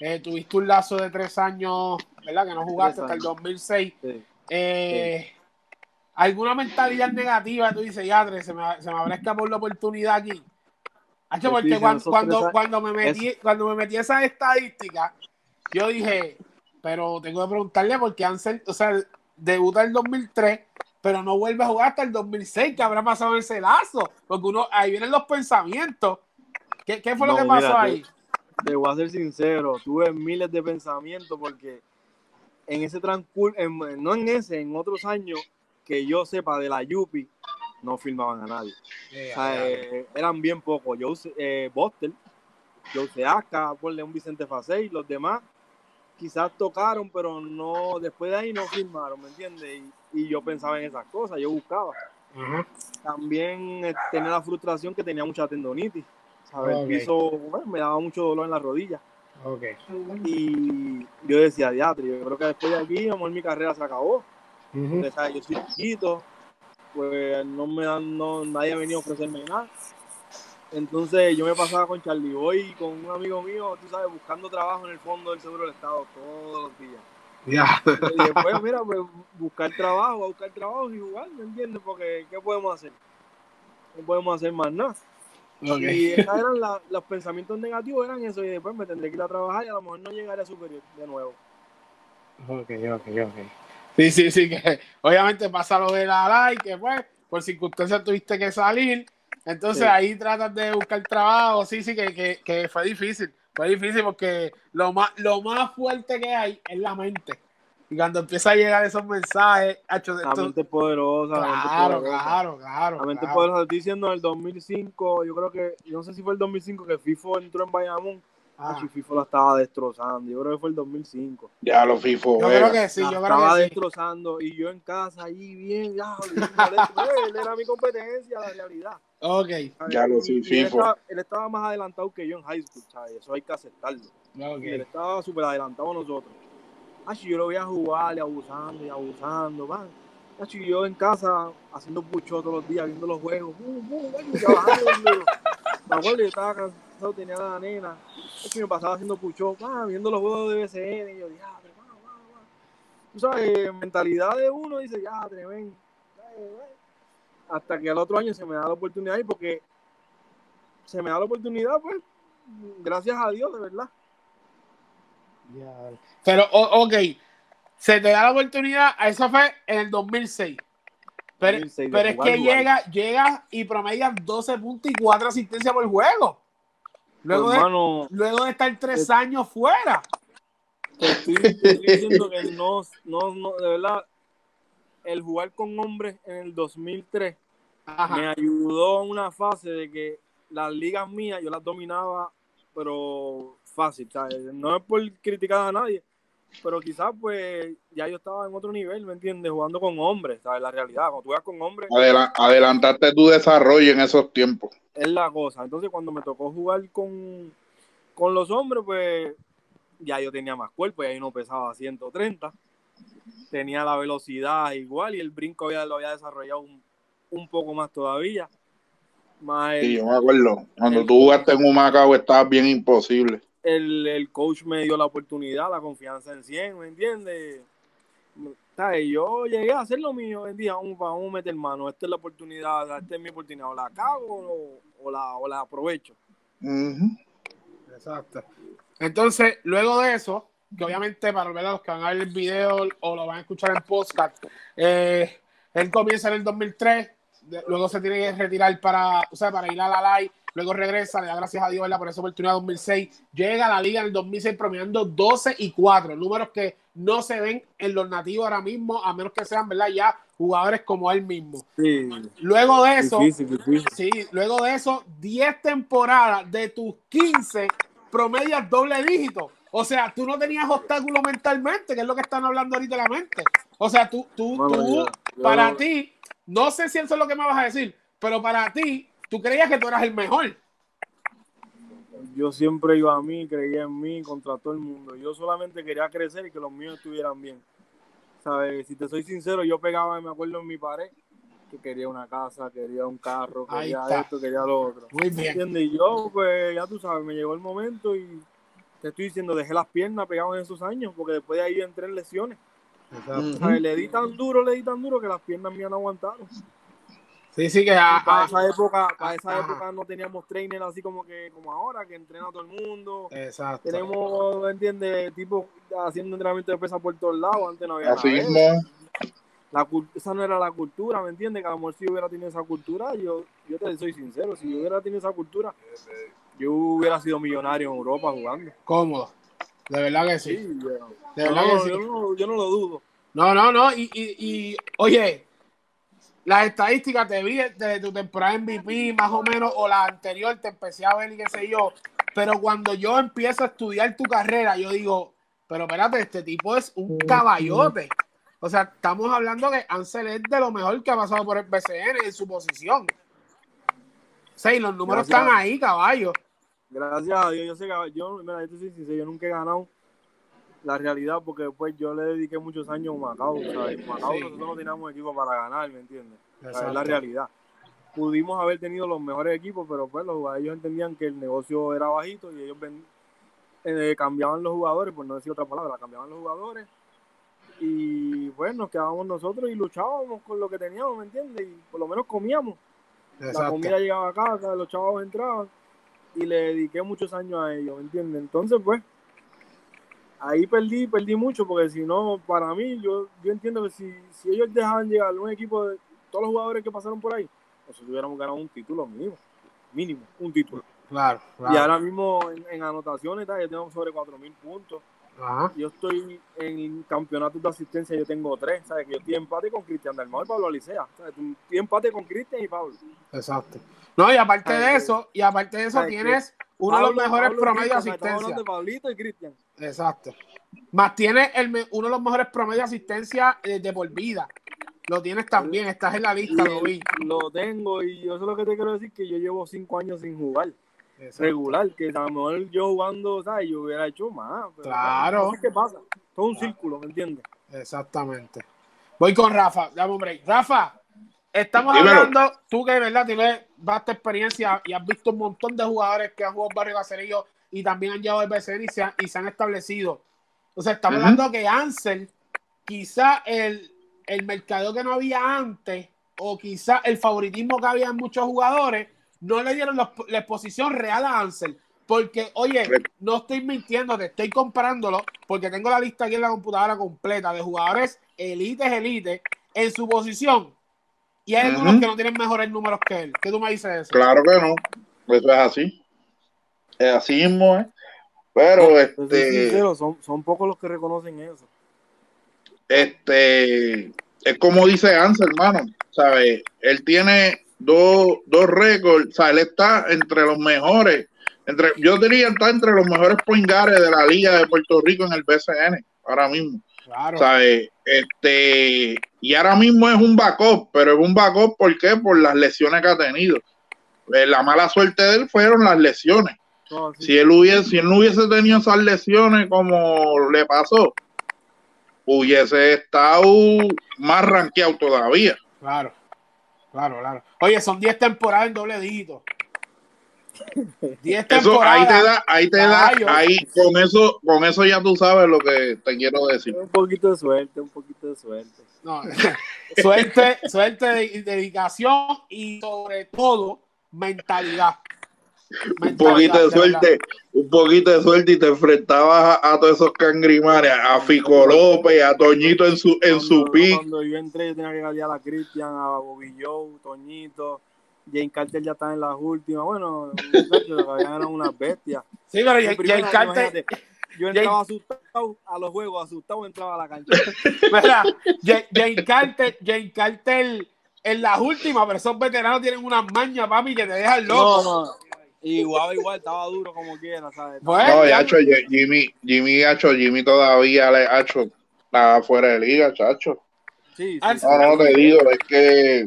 eh, tuviste un lazo de tres años, ¿verdad? Que no jugaste hasta el años. 2006. Sí. Eh, ¿Alguna mentalidad negativa? Tú dices, ya, se me, se me habrá escapado la oportunidad aquí. Hacho, porque cuando, cuando, cuando, me metí, cuando me metí esa estadística, yo dije, pero tengo que preguntarle por qué Ansel, o sea, debuta el 2003, pero no vuelve a jugar hasta el 2006, que habrá pasado en ese lazo, porque uno, ahí vienen los pensamientos. ¿Qué, qué fue lo que pasó mira, ahí? Te voy a ser sincero, tuve miles de pensamientos porque en ese transcurso, no en ese, en otros años que yo sepa de la Yupi, no firmaban a nadie. O sea, eh, eran bien pocos. Yo usé eh, Bostel, yo usé Aska, ponle un Vicente Facey, los demás quizás tocaron, pero no, después de ahí no firmaron, ¿me entiendes? Y, y yo pensaba en esas cosas, yo buscaba. También eh, tenía la frustración que tenía mucha tendonitis. ¿sabes? El piso bueno, me daba mucho dolor en la rodilla. Ok. Y yo decía, diatre, yo creo que después de aquí, amor, mi carrera se acabó. Ujú. Porque, ¿sabes? Yo soy chiquito, pues no me dan, no, nadie ha venido a ofrecerme nada. Entonces yo me pasaba con Charlie Boy y con un amigo mío, tú sabes, buscando trabajo en el fondo del Seguro del Estado todos los días. Ya. Y después, mira, pues buscar trabajo, a buscar trabajo y jugar, ¿me entiendes? Porque, ¿qué podemos hacer? No podemos hacer más nada. Y esos eran la- los pensamientos negativos, eran eso, y después me tendré que ir a trabajar y a lo mejor no llegaré a superior de nuevo. Ok, ok, ok. Sí, sí, sí, que obviamente pasa lo de la like, que pues, por circunstancias tuviste que salir. Entonces Sí. ahí tratas de buscar trabajo. Sí, sí, que, que, que fue difícil. Fue difícil porque lo más, lo más fuerte que hay es la mente. Y cuando empieza a llegar esos mensajes, hacho, La esto- mente es poderosa, la mente claro, poderosa. claro, claro. La mente claro. poderosa, estoy diciendo en el 2005, yo creo que, yo no sé si fue el 2005 que FIFO entró en Bayamón, Ah, y FIFO la estaba destrozando, yo creo que fue el 2005. Ya lo FIFO. yo creo que sí, la yo creo estaba que sí. destrozando y yo en casa ahí bien, ya, él era mi competencia, la realidad. Ok, Ya lo él FIFO. estaba, él estaba más adelantado que yo en high school, ¿sabes? Eso hay que aceptarlo. ok. Y él estaba súper adelantado a nosotros. Ah, yo lo veía jugar y abusando y abusando, man. Ah, y yo en casa haciendo pucho todos los días, viendo los juegos. Bum, bum, man, y trabajando. Me acuerdo, yo estaba cansado, tenía la nena. Ah, y me pasaba haciendo pucho, man, viendo los juegos de BCN. Y yo, diablo, man, man, man. Tú sabes, mentalidad de uno dice, ya, tremendo. Hasta que al otro año se me da la oportunidad y porque se me da la oportunidad, pues, gracias a Dios, de verdad. Ya. Pero, ok, se te da la oportunidad, eso fue en el 2006. Pero, 2006, de pero es que llega, llega y promedia 12 puntos y 4 asistencias por juego. Luego, de, luego de estar 3 años fuera. te estoy, te estoy diciendo que no, no, no, de verdad, el jugar con hombres en el 2003 me Ajá. ayudó en una fase de que las ligas mías yo las dominaba, pero fácil, ¿sabes? No es por criticar a nadie, pero quizás pues ya yo estaba en otro nivel, ¿me entiendes? Jugando con hombres, ¿sabes? La realidad, cuando tú juegas con hombres, Adela- adelantaste tu desarrollo en esos tiempos. es la cosa. Entonces, cuando me tocó jugar con, con los hombres, pues ya yo tenía más cuerpo, ya yo no pesaba 130. Tenía la velocidad igual y el brinco había, lo había desarrollado un, un poco más todavía. Más Sí, el, yo me acuerdo. Cuando el- tú jugaste en Humacao estabas bien imposible. El, el coach me dio la oportunidad, la confianza en 100, ¿me entiendes? ¿sabes? Yo llegué a hacer lo mío, día, vamos, vamos a meter mano, esta es la oportunidad, esta es mi oportunidad, o la cago o, la, o la aprovecho. Exacto. Entonces, luego de eso, que obviamente para ver a los que van a ver el video o lo van a escuchar en podcast, eh, él comienza en el 2003, luego se tiene que retirar para, o sea, para ir a la live, luego regresa, le da gracias a Dios ¿verdad? por esa oportunidad 2006, llega a la liga en el 2006 promediando 12 y 4, números que no se ven en los nativos ahora mismo, a menos que sean, ¿verdad? Ya jugadores como él mismo. Luego de eso, sí, luego de eso, 10 temporadas de tus 15 promedias doble dígito. O sea, tú no tenías obstáculo mentalmente, que es lo que están hablando ahorita la mente. O sea, tú, tú, tú, para ti, no sé si eso es lo que me vas a decir, pero para ti, tú creías que tú eras el mejor. Yo siempre iba a mí, creía en mí contra todo el mundo. Yo solamente quería crecer y que los míos estuvieran bien. ¿Sabes? Si te soy sincero, yo pegaba, me acuerdo en mi pared, que quería una casa, quería un carro, quería esto, quería lo otro. Muy bien. Y yo, pues, ya tú sabes, me llegó el momento y te estoy diciendo, dejé las piernas pegadas en esos años, porque después de ahí entré en lesiones. Le di tan duro, le di tan duro que las piernas mías no aguantaron. Sí, sí, que para esa época, para esa época no teníamos trainer así como que como ahora, que entrena a todo el mundo. Exacto. Tenemos, ¿entiendes? Tipo haciendo entrenamiento de pesa por todos lados, antes no había así mismo. La, esa no era la cultura, ¿me entiendes? Que a lo mejor si hubiera tenido esa cultura, yo, yo te soy sincero, si yo hubiera tenido esa cultura, yo hubiera sido millonario en Europa jugando. Cómodo. De verdad que sí. de verdad que sí. Yo no, yo no, lo dudo. No, no, no. Y, y, y oye, las estadísticas te vi desde tu temporada MVP, más o menos, o la anterior, te empecé a ver y qué sé yo. Pero cuando yo empiezo a estudiar tu carrera, yo digo, pero espérate, este tipo es un caballote. O sea, estamos hablando que Ansel es de lo mejor que ha pasado por el BCN en su posición. Sí, los números están ahí, caballo. Gracias a Dios, yo sé que yo, mira, yo, yo nunca he ganado la realidad, porque después yo le dediqué muchos años a Macao, ¿sabes? Macao nosotros no teníamos equipo para ganar, ¿me entiendes? Esa es la realidad. Pudimos haber tenido los mejores equipos, pero pues los, ellos entendían que el negocio era bajito y ellos eh, cambiaban los jugadores, por no decir otra palabra, cambiaban los jugadores y bueno, nos quedábamos nosotros y luchábamos con lo que teníamos, ¿me entiendes? Y por lo menos comíamos. La comida llegaba a casa, los chavos entraban y le dediqué muchos años a ellos, ¿me entiendes? Entonces, pues, ahí perdí, perdí mucho, porque si no, para mí, yo, yo entiendo que si, si ellos dejaban llegar un equipo de todos los jugadores que pasaron por ahí, nosotros hubiéramos ganado un título mínimo, mínimo, un título. Claro, Y ahora mismo en, anotaciones, ya tenemos sobre 4.000 puntos. Yo estoy en campeonatos de asistencia, yo tengo tres, ¿sabes? Que yo estoy empate con Cristian Dalmau y Pablo Alicea. ¿sabes? Estoy empate con Cristian y Pablo. Exacto. No, y aparte de eso, y aparte de eso tienes uno de los mejores promedios de asistencia. De Pablito y Cristian. Exacto. Más tienes el, uno de los mejores promedios de asistencia eh, de por vida. Lo tienes también, estás en la lista, lo vi. Lo tengo y yo eso es lo que te quiero decir, que yo llevo cinco años sin jugar. Regular, que a lo mejor yo jugando, ¿sabes? Yo hubiera hecho más. claro. ¿Qué pasa? Todo un círculo, ¿me entiendes? Exactamente. Voy con Rafa, dame un break. Rafa, estamos hablando, tú que de verdad tienes vasta experiencia y has visto un montón de jugadores que han jugado Barrio Caserillo y también han llegado al BCN y se han, y se han establecido. O sea, estamos hablando que Ansel, quizá el, el mercado que no había antes, o quizá el favoritismo que había en muchos jugadores, no le dieron la, exposición real a Ansel. Porque, oye, no estoy mintiendo, te estoy comparándolo, porque tengo la lista aquí en la computadora completa de jugadores elites, elites, en su posición. Y hay algunos que no tienen mejores números que él. ¿Qué tú me dices eso? Claro que no. Eso es así. Es así mismo, ¿eh? Pero, este. son, son pocos los que reconocen eso. Este. Es como dice Ansel, hermano. ¿Sabes? Él tiene dos, dos récords, o sea, él está entre los mejores, entre, yo diría está entre los mejores poingares de la Liga de Puerto Rico en el BCN, ahora mismo. Claro. Este, y ahora mismo es un backup, pero es un backup ¿por qué? Por las lesiones que ha tenido. Eh, la mala suerte de él fueron las lesiones. Si él hubiese, si él no hubiese tenido esas lesiones como le pasó, hubiese estado más rankeado todavía. Claro. Claro, claro. Oye, son 10 temporadas en doble dígito. 10 Eso ahí te da, ahí te da, ahí con eso, con eso ya tú sabes lo que te quiero decir. Un poquito de suerte, un poquito de suerte. No, suerte, suerte, de- dedicación y sobre todo mentalidad. Un poquito de suerte, un poquito de suerte y te enfrentabas a, a todos esos cangrimanes, a Fico López, a Toñito en su, en su Cuando- pick. Cuando yo entré, yo tenía que ganar a Cristian, a Joe, Toñito. Jane Carter ya está en las últimas. Bueno, muchachos, eran unas bestias. Sí, pero primera, Jay Carter, Yo entraba asustado a los juegos, asustado entraba a la cancha. mira, Jay- Jay Carter, Jay Carter en las últimas, pero esos veteranos tienen unas mañas, papi, que te dejan loco. No, no. Igual, igual, estaba duro como quiera, ¿sabes? No, hecho, Jimmy, Jimmy, hacho, Jimmy todavía le ha hecho, está fuera de liga, chacho. Sí, sí, Ah, sí. No, no, te digo, es que.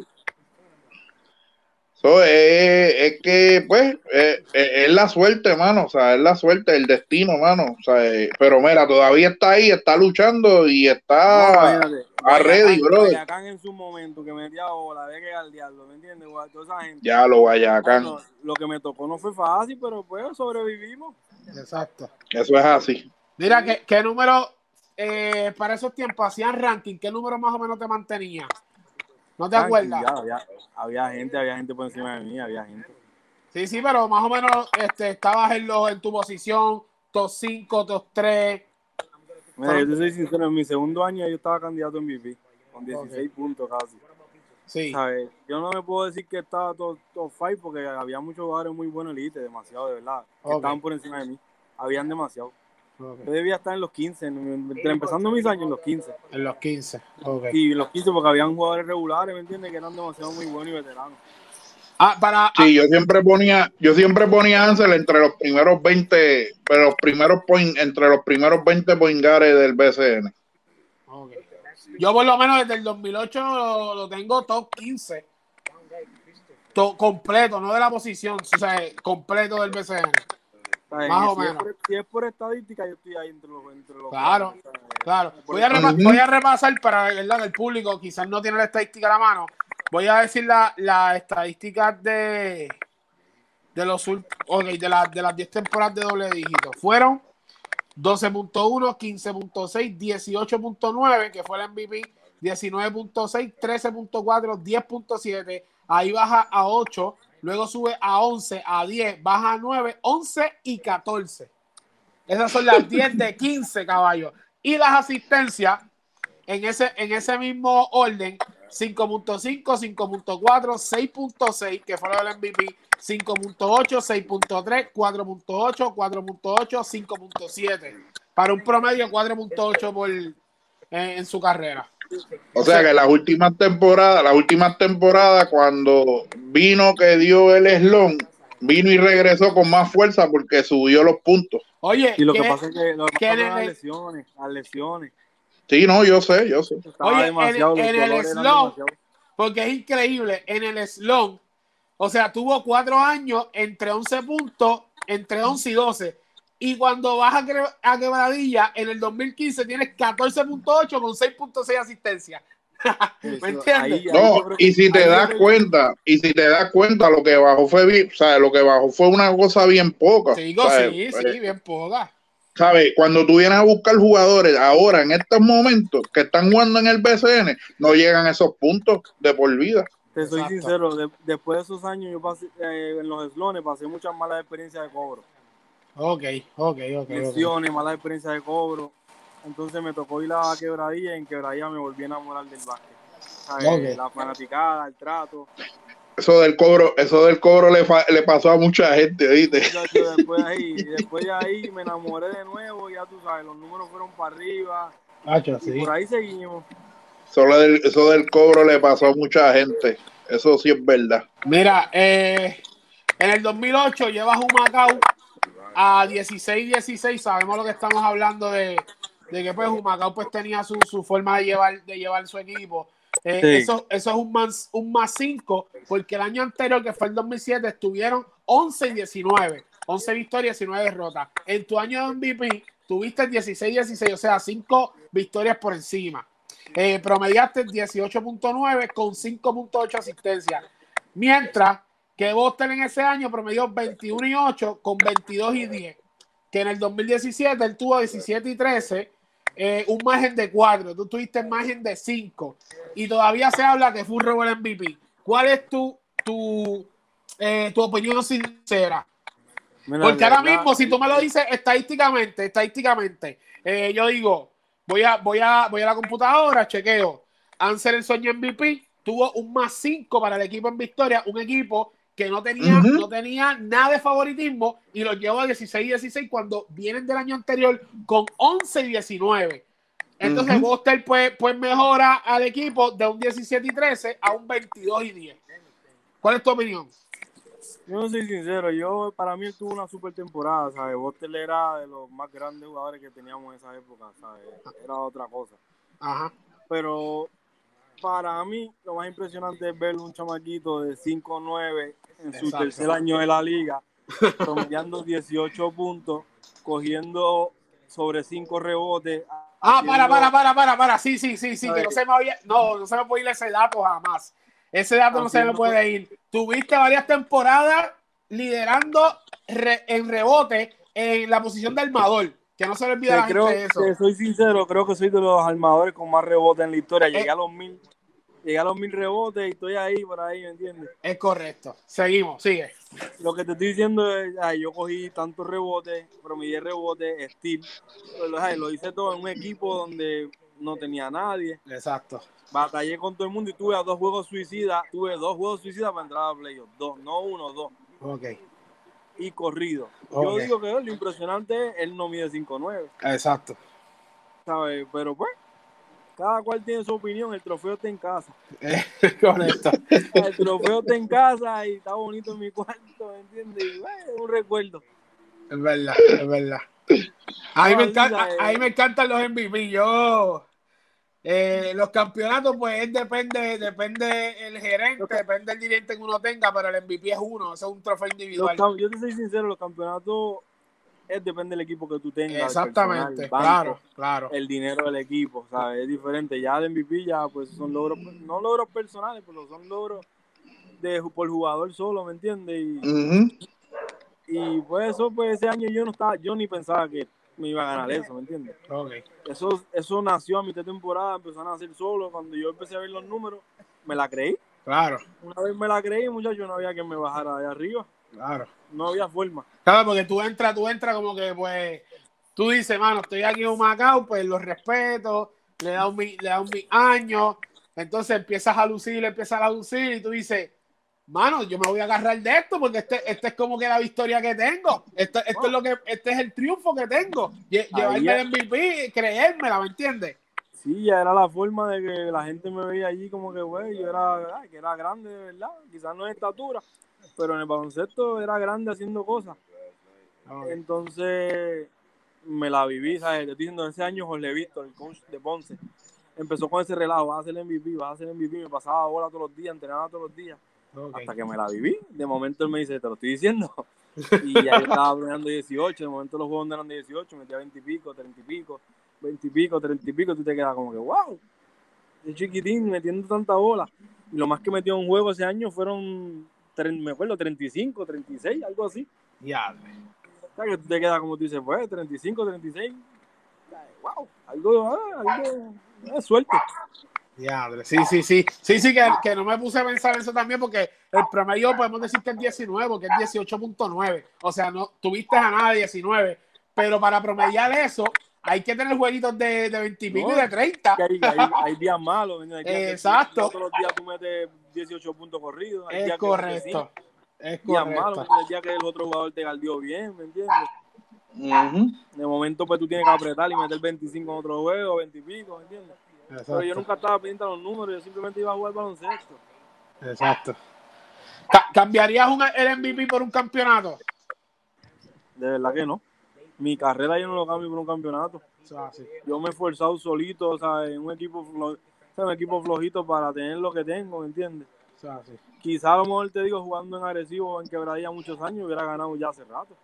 So, es, es que, pues, es, es- es la suerte, mano. O sea, es la suerte, el destino, mano. O sea, eh, pero mira, todavía está ahí, está luchando y No, está imagínate. a ready. Guayacán en su momento que metía bola, había que al diablo, ¿me entiendes? Guay- Toda esa gente. ya lo Guayacán. Bueno, lo que me tocó no fue fácil, pero pues sobrevivimos. Exacto. Eso es así. Mira, ¿qué, qué número eh, para esos tiempos hacían ranking? ¿Qué número más o menos te mantenía? ¿No te acuerdas? Había, había gente, había gente por encima de mí, había gente. Sí, sí, pero más o menos este, estabas en, los, en tu posición, top 5, top 3. Mira, yo te soy sincero, en mi segundo año yo estaba candidato a MVP, con 16 puntos casi. Sí. ¿Sabes? Yo no me puedo decir que estaba top, top 5 porque había muchos jugadores muy buenos elite, demasiado de verdad, que estaban por encima de mí. Habían demasiado. Yo debía estar en los 15, en- en- empezando mis años en los 15. En los 15. ok. Y en los 15 porque habían jugadores regulares, ¿me entiendes? Que eran demasiado muy buenos y veteranos. Ah, para, Sí, yo siempre ponía, yo siempre ponía a Ansel entre los primeros 20, pero los primeros point, entre los primeros 20 poingares del BCN. ah. Yo por lo menos desde el 2008 lo, lo tengo top 15. To- completo, no de la posición, o sea, completo del BCN. Más o si es menos. por- si es por estadística, yo estoy ahí entre los, entre los Claro, ¿sabes? Claro, Por voy a, eso- repa- Ujú. voy a repasar para ¿verdad? el público quizás no tiene la estadística a la mano. Voy a decir las la estadísticas de, de los ul- ok, de, las de las 10 temporadas de doble dígito. Fueron 12.1, 15.6, 18.9, que fue el MVP, 19.6, 13.4, 10.7, ahí baja a 8, luego sube a 11, a 10, baja a 9, 11 y 14. Esas son las 10 de 15 caballos. Y las asistencias, en ese, en ese mismo orden, 5.5, 5.4, 6.6, que fue el MVP, 5.8, 6.3, 4.8, 4.8, 5.7. Para un promedio de 4.8 por, en, en su carrera. O sea que las últimas temporadas, las últimas temporadas, cuando vino que dio el slon, vino y regresó con más fuerza porque subió los puntos. Oye, Y lo que pasa es que lo pasa las lesiones, las lesiones. Sí, no, yo sé, yo sé. Estaba Oye, en en el demasiado. porque es increíble, en el slon, o sea, tuvo cuatro años entre 11 puntos, entre 11 y 12. Y cuando vas a, a Quebradilla, en el 2015 tienes 14.8 con 6.6 asistencias. ¿Me entiendes? ahí- No, y si te ahí das cuenta, y si te das cuenta, lo que bajó fue, bien- o sea, lo que bajó fue una cosa bien poca. Sí, ¿sabes? sí, sí, bien poca. ¿sabes? Cuando tú vienes a buscar jugadores ahora, en estos momentos que están jugando en el BCN, no llegan a esos puntos de por vida. Te soy Exacto. sincero, de- después de esos años yo pasé eh, en los eslones, pasé muchas malas experiencias de cobro. Ok, ok, ok. Lesiones, malas experiencias de cobro. Entonces me tocó ir a quebradilla y en quebradilla me volví a enamorar del básquet. ¿Sabes? Ok. La fanaticada, el trato. Eso del cobro, eso del cobro le, fa- le pasó a mucha gente, ¿viste? Después, de ahí, después de ahí me enamoré de nuevo, ya tú sabes, los números fueron para arriba Nacho, y sí. por ahí seguimos. Eso del, eso del cobro le pasó a mucha gente. Eso sí es verdad. Mira, eh, en el 2008 llevas un Macao a 16-16. Sabemos lo que estamos hablando de, de que pues Humacao pues tenía su, su forma de llevar, de llevar su equipo. Eh, Sí. eso, eso es un más, un más 5, porque el año anterior, que fue el 2007, estuvieron 11 y 19. 11 victorias y 19 derrotas. En tu año de MVP tuviste 16-16, o sea, 5 victorias por encima. Eh, promediaste 18.9 con 5.8 asistencias. Mientras que Boston en ese año promedió 21 y 8 con 22 y 10. Que en el 2017 él tuvo 17 y 13, eh, un margen de 4. Tú tuviste margen de 5. Y todavía se habla que fue un robo el MVP. ¿Cuál es tu, tu, eh, tu opinión sincera? Porque ahora mismo, si tú me lo dices estadísticamente, estadísticamente, eh, yo digo, voy a, voy, a, voy a la computadora, chequeo. Ansel el sueño MVP tuvo un más 5 para el equipo en victoria, un equipo que no tenía, no tenía nada de favoritismo y los llevó a 16 y 16 cuando vienen del año anterior con 11 y 19. Entonces, uh pues, pues mejora al equipo de un 17 y 13 a un 22 y 10. ¿Cuál es tu opinión? Yo no soy sincero, yo para mí tuvo una super temporada, ¿sabes? Bostel era de los más grandes jugadores que teníamos en esa época, ¿sabes? Era otra cosa. Ajá. Pero para mí lo más impresionante es ver un chamaquito de 5'9 en su tercer año de la liga, promediando 18 puntos, cogiendo sobre 5 rebotes. Ah, para, para, para, para, para, sí, sí, sí, sí, que no se me había, no, no se me puede ir ese dato jamás. Ese dato no se me puede ir. Tuviste varias temporadas liderando en rebote en la posición de armador. Que no se le olvide la creo, gente eso. soy sincero, creo que soy de los armadores con más rebotes en la historia. Llegué eh, a los mil llegué a los mil rebotes y estoy ahí por ahí, ¿me entiendes? Es correcto. Seguimos, sigue. Lo que te estoy diciendo es, ay, yo cogí tantos rebotes, promedié rebotes, steel. Lo hice todo en un equipo donde no tenía nadie. Exacto. Batallé con todo el mundo y tuve a dos juegos suicidas. Tuve dos juegos suicidas para entrar a playoffs. Dos, no uno, dos. Ok. Y corrido. Yo digo que lo impresionante es él no mide 5'9. Exacto. ¿Sabes? Pero pues, cada cual tiene su opinión, el trofeo está en casa. Correcto. el trofeo está en casa y está bonito en mi cuarto, ¿me entiendes? Y, bueno, es un recuerdo. Es verdad, es verdad. A mí, me, encanta, a mí me encantan los MVP. Yo, eh, los campeonatos, pues depende, depende el gerente, depende el dirigente que uno tenga, pero el MVP es uno, eso es un trofeo individual. yo te soy sincero, los campeonatos es depende del equipo que tú tengas. Exactamente, claro, claro. El dinero del equipo, ¿sabes? Es diferente. Ya el MVP ya pues son logros, no logros personales, pero son logros de por jugador solo, ¿me entiendes? Y, y pues eso, pues ese año yo no estaba, yo ni pensaba que me iba a ganar eso, ¿me entiendes? Okay. Eso, eso nació a mitad de temporada, empezó a nacer solo. Cuando yo empecé a ver los números, me la creí. Claro. Una vez me la creí, muchachos, no había que me bajara de arriba. Claro. No había forma. Claro, porque tú entras, tú entras como que, pues, tú dices, mano, estoy aquí en Macao, pues los respeto, le da un, le da un año, entonces empiezas a lucir, empiezas a lucir y tú dices, mano, yo me voy a agarrar de esto porque este, este es como que la victoria que tengo. Esto, esto es lo que, este es el triunfo que tengo. Llevarme el MVP, creérmela, ¿me entiendes? Sí, ya era la forma de que la gente me veía allí como que, güey, yo era, que era grande de verdad, quizás no de estatura, pero en el baloncesto era grande haciendo cosas. Entonces me la viví, ¿sabes? Te estoy diciendo, ese año Jorge Víctor, el coach de Ponce, empezó con ese relajo, vas a ser MVP, vas a ser MVP, me pasaba bola todos los días, entrenaba todos los días hasta que me la viví. De momento él me dice, te lo estoy diciendo. Y ya yo estaba bromeando 18, de momento los juegos eran 18, metía 20 y pico, 30 y pico, 20 y pico, 30 y pico, tú te quedas como que, wow, es chiquitín metiendo tanta bola. Y lo más que metió en un juego ese año fueron, me acuerdo, 35, 36, algo así. Ya. O sea, que tú te quedas como tú dices, pues, 35, 36. Wow, algo, ah, algo, es suerte. Diadre, sí, sí, sí. Sí, sí, que, no me puse a pensar eso también porque el promedio podemos decir que es 19, que es 18.9. O sea, no tuviste a nada de 19. Pero para promediar eso, hay que tener jueguitos de, de 20 y pico y de 30. Hay, hay, días malos. Exacto. todos los días tú metes 18 puntos corridos. es correcto. es días malos. El día que el otro jugador te galdió bien, ¿me entiendes? De momento, pues tú tienes que apretar y meter 25 en otro juego, 20 y pico, ¿me entiendes? Pero yo nunca estaba pendiente a los números, yo simplemente iba a jugar baloncesto. Exacto. ¿Cambiarías un, el MVP por un campeonato? De verdad que no. Mi carrera yo no lo cambio por un campeonato. Yo me he esforzado solito, o sea, en un equipo, un equipo flojito para tener lo que tengo, ¿me entiendes? Quizá a lo mejor te digo, jugando en agresivo en quebradilla muchos años, hubiera ganado ya hace rato.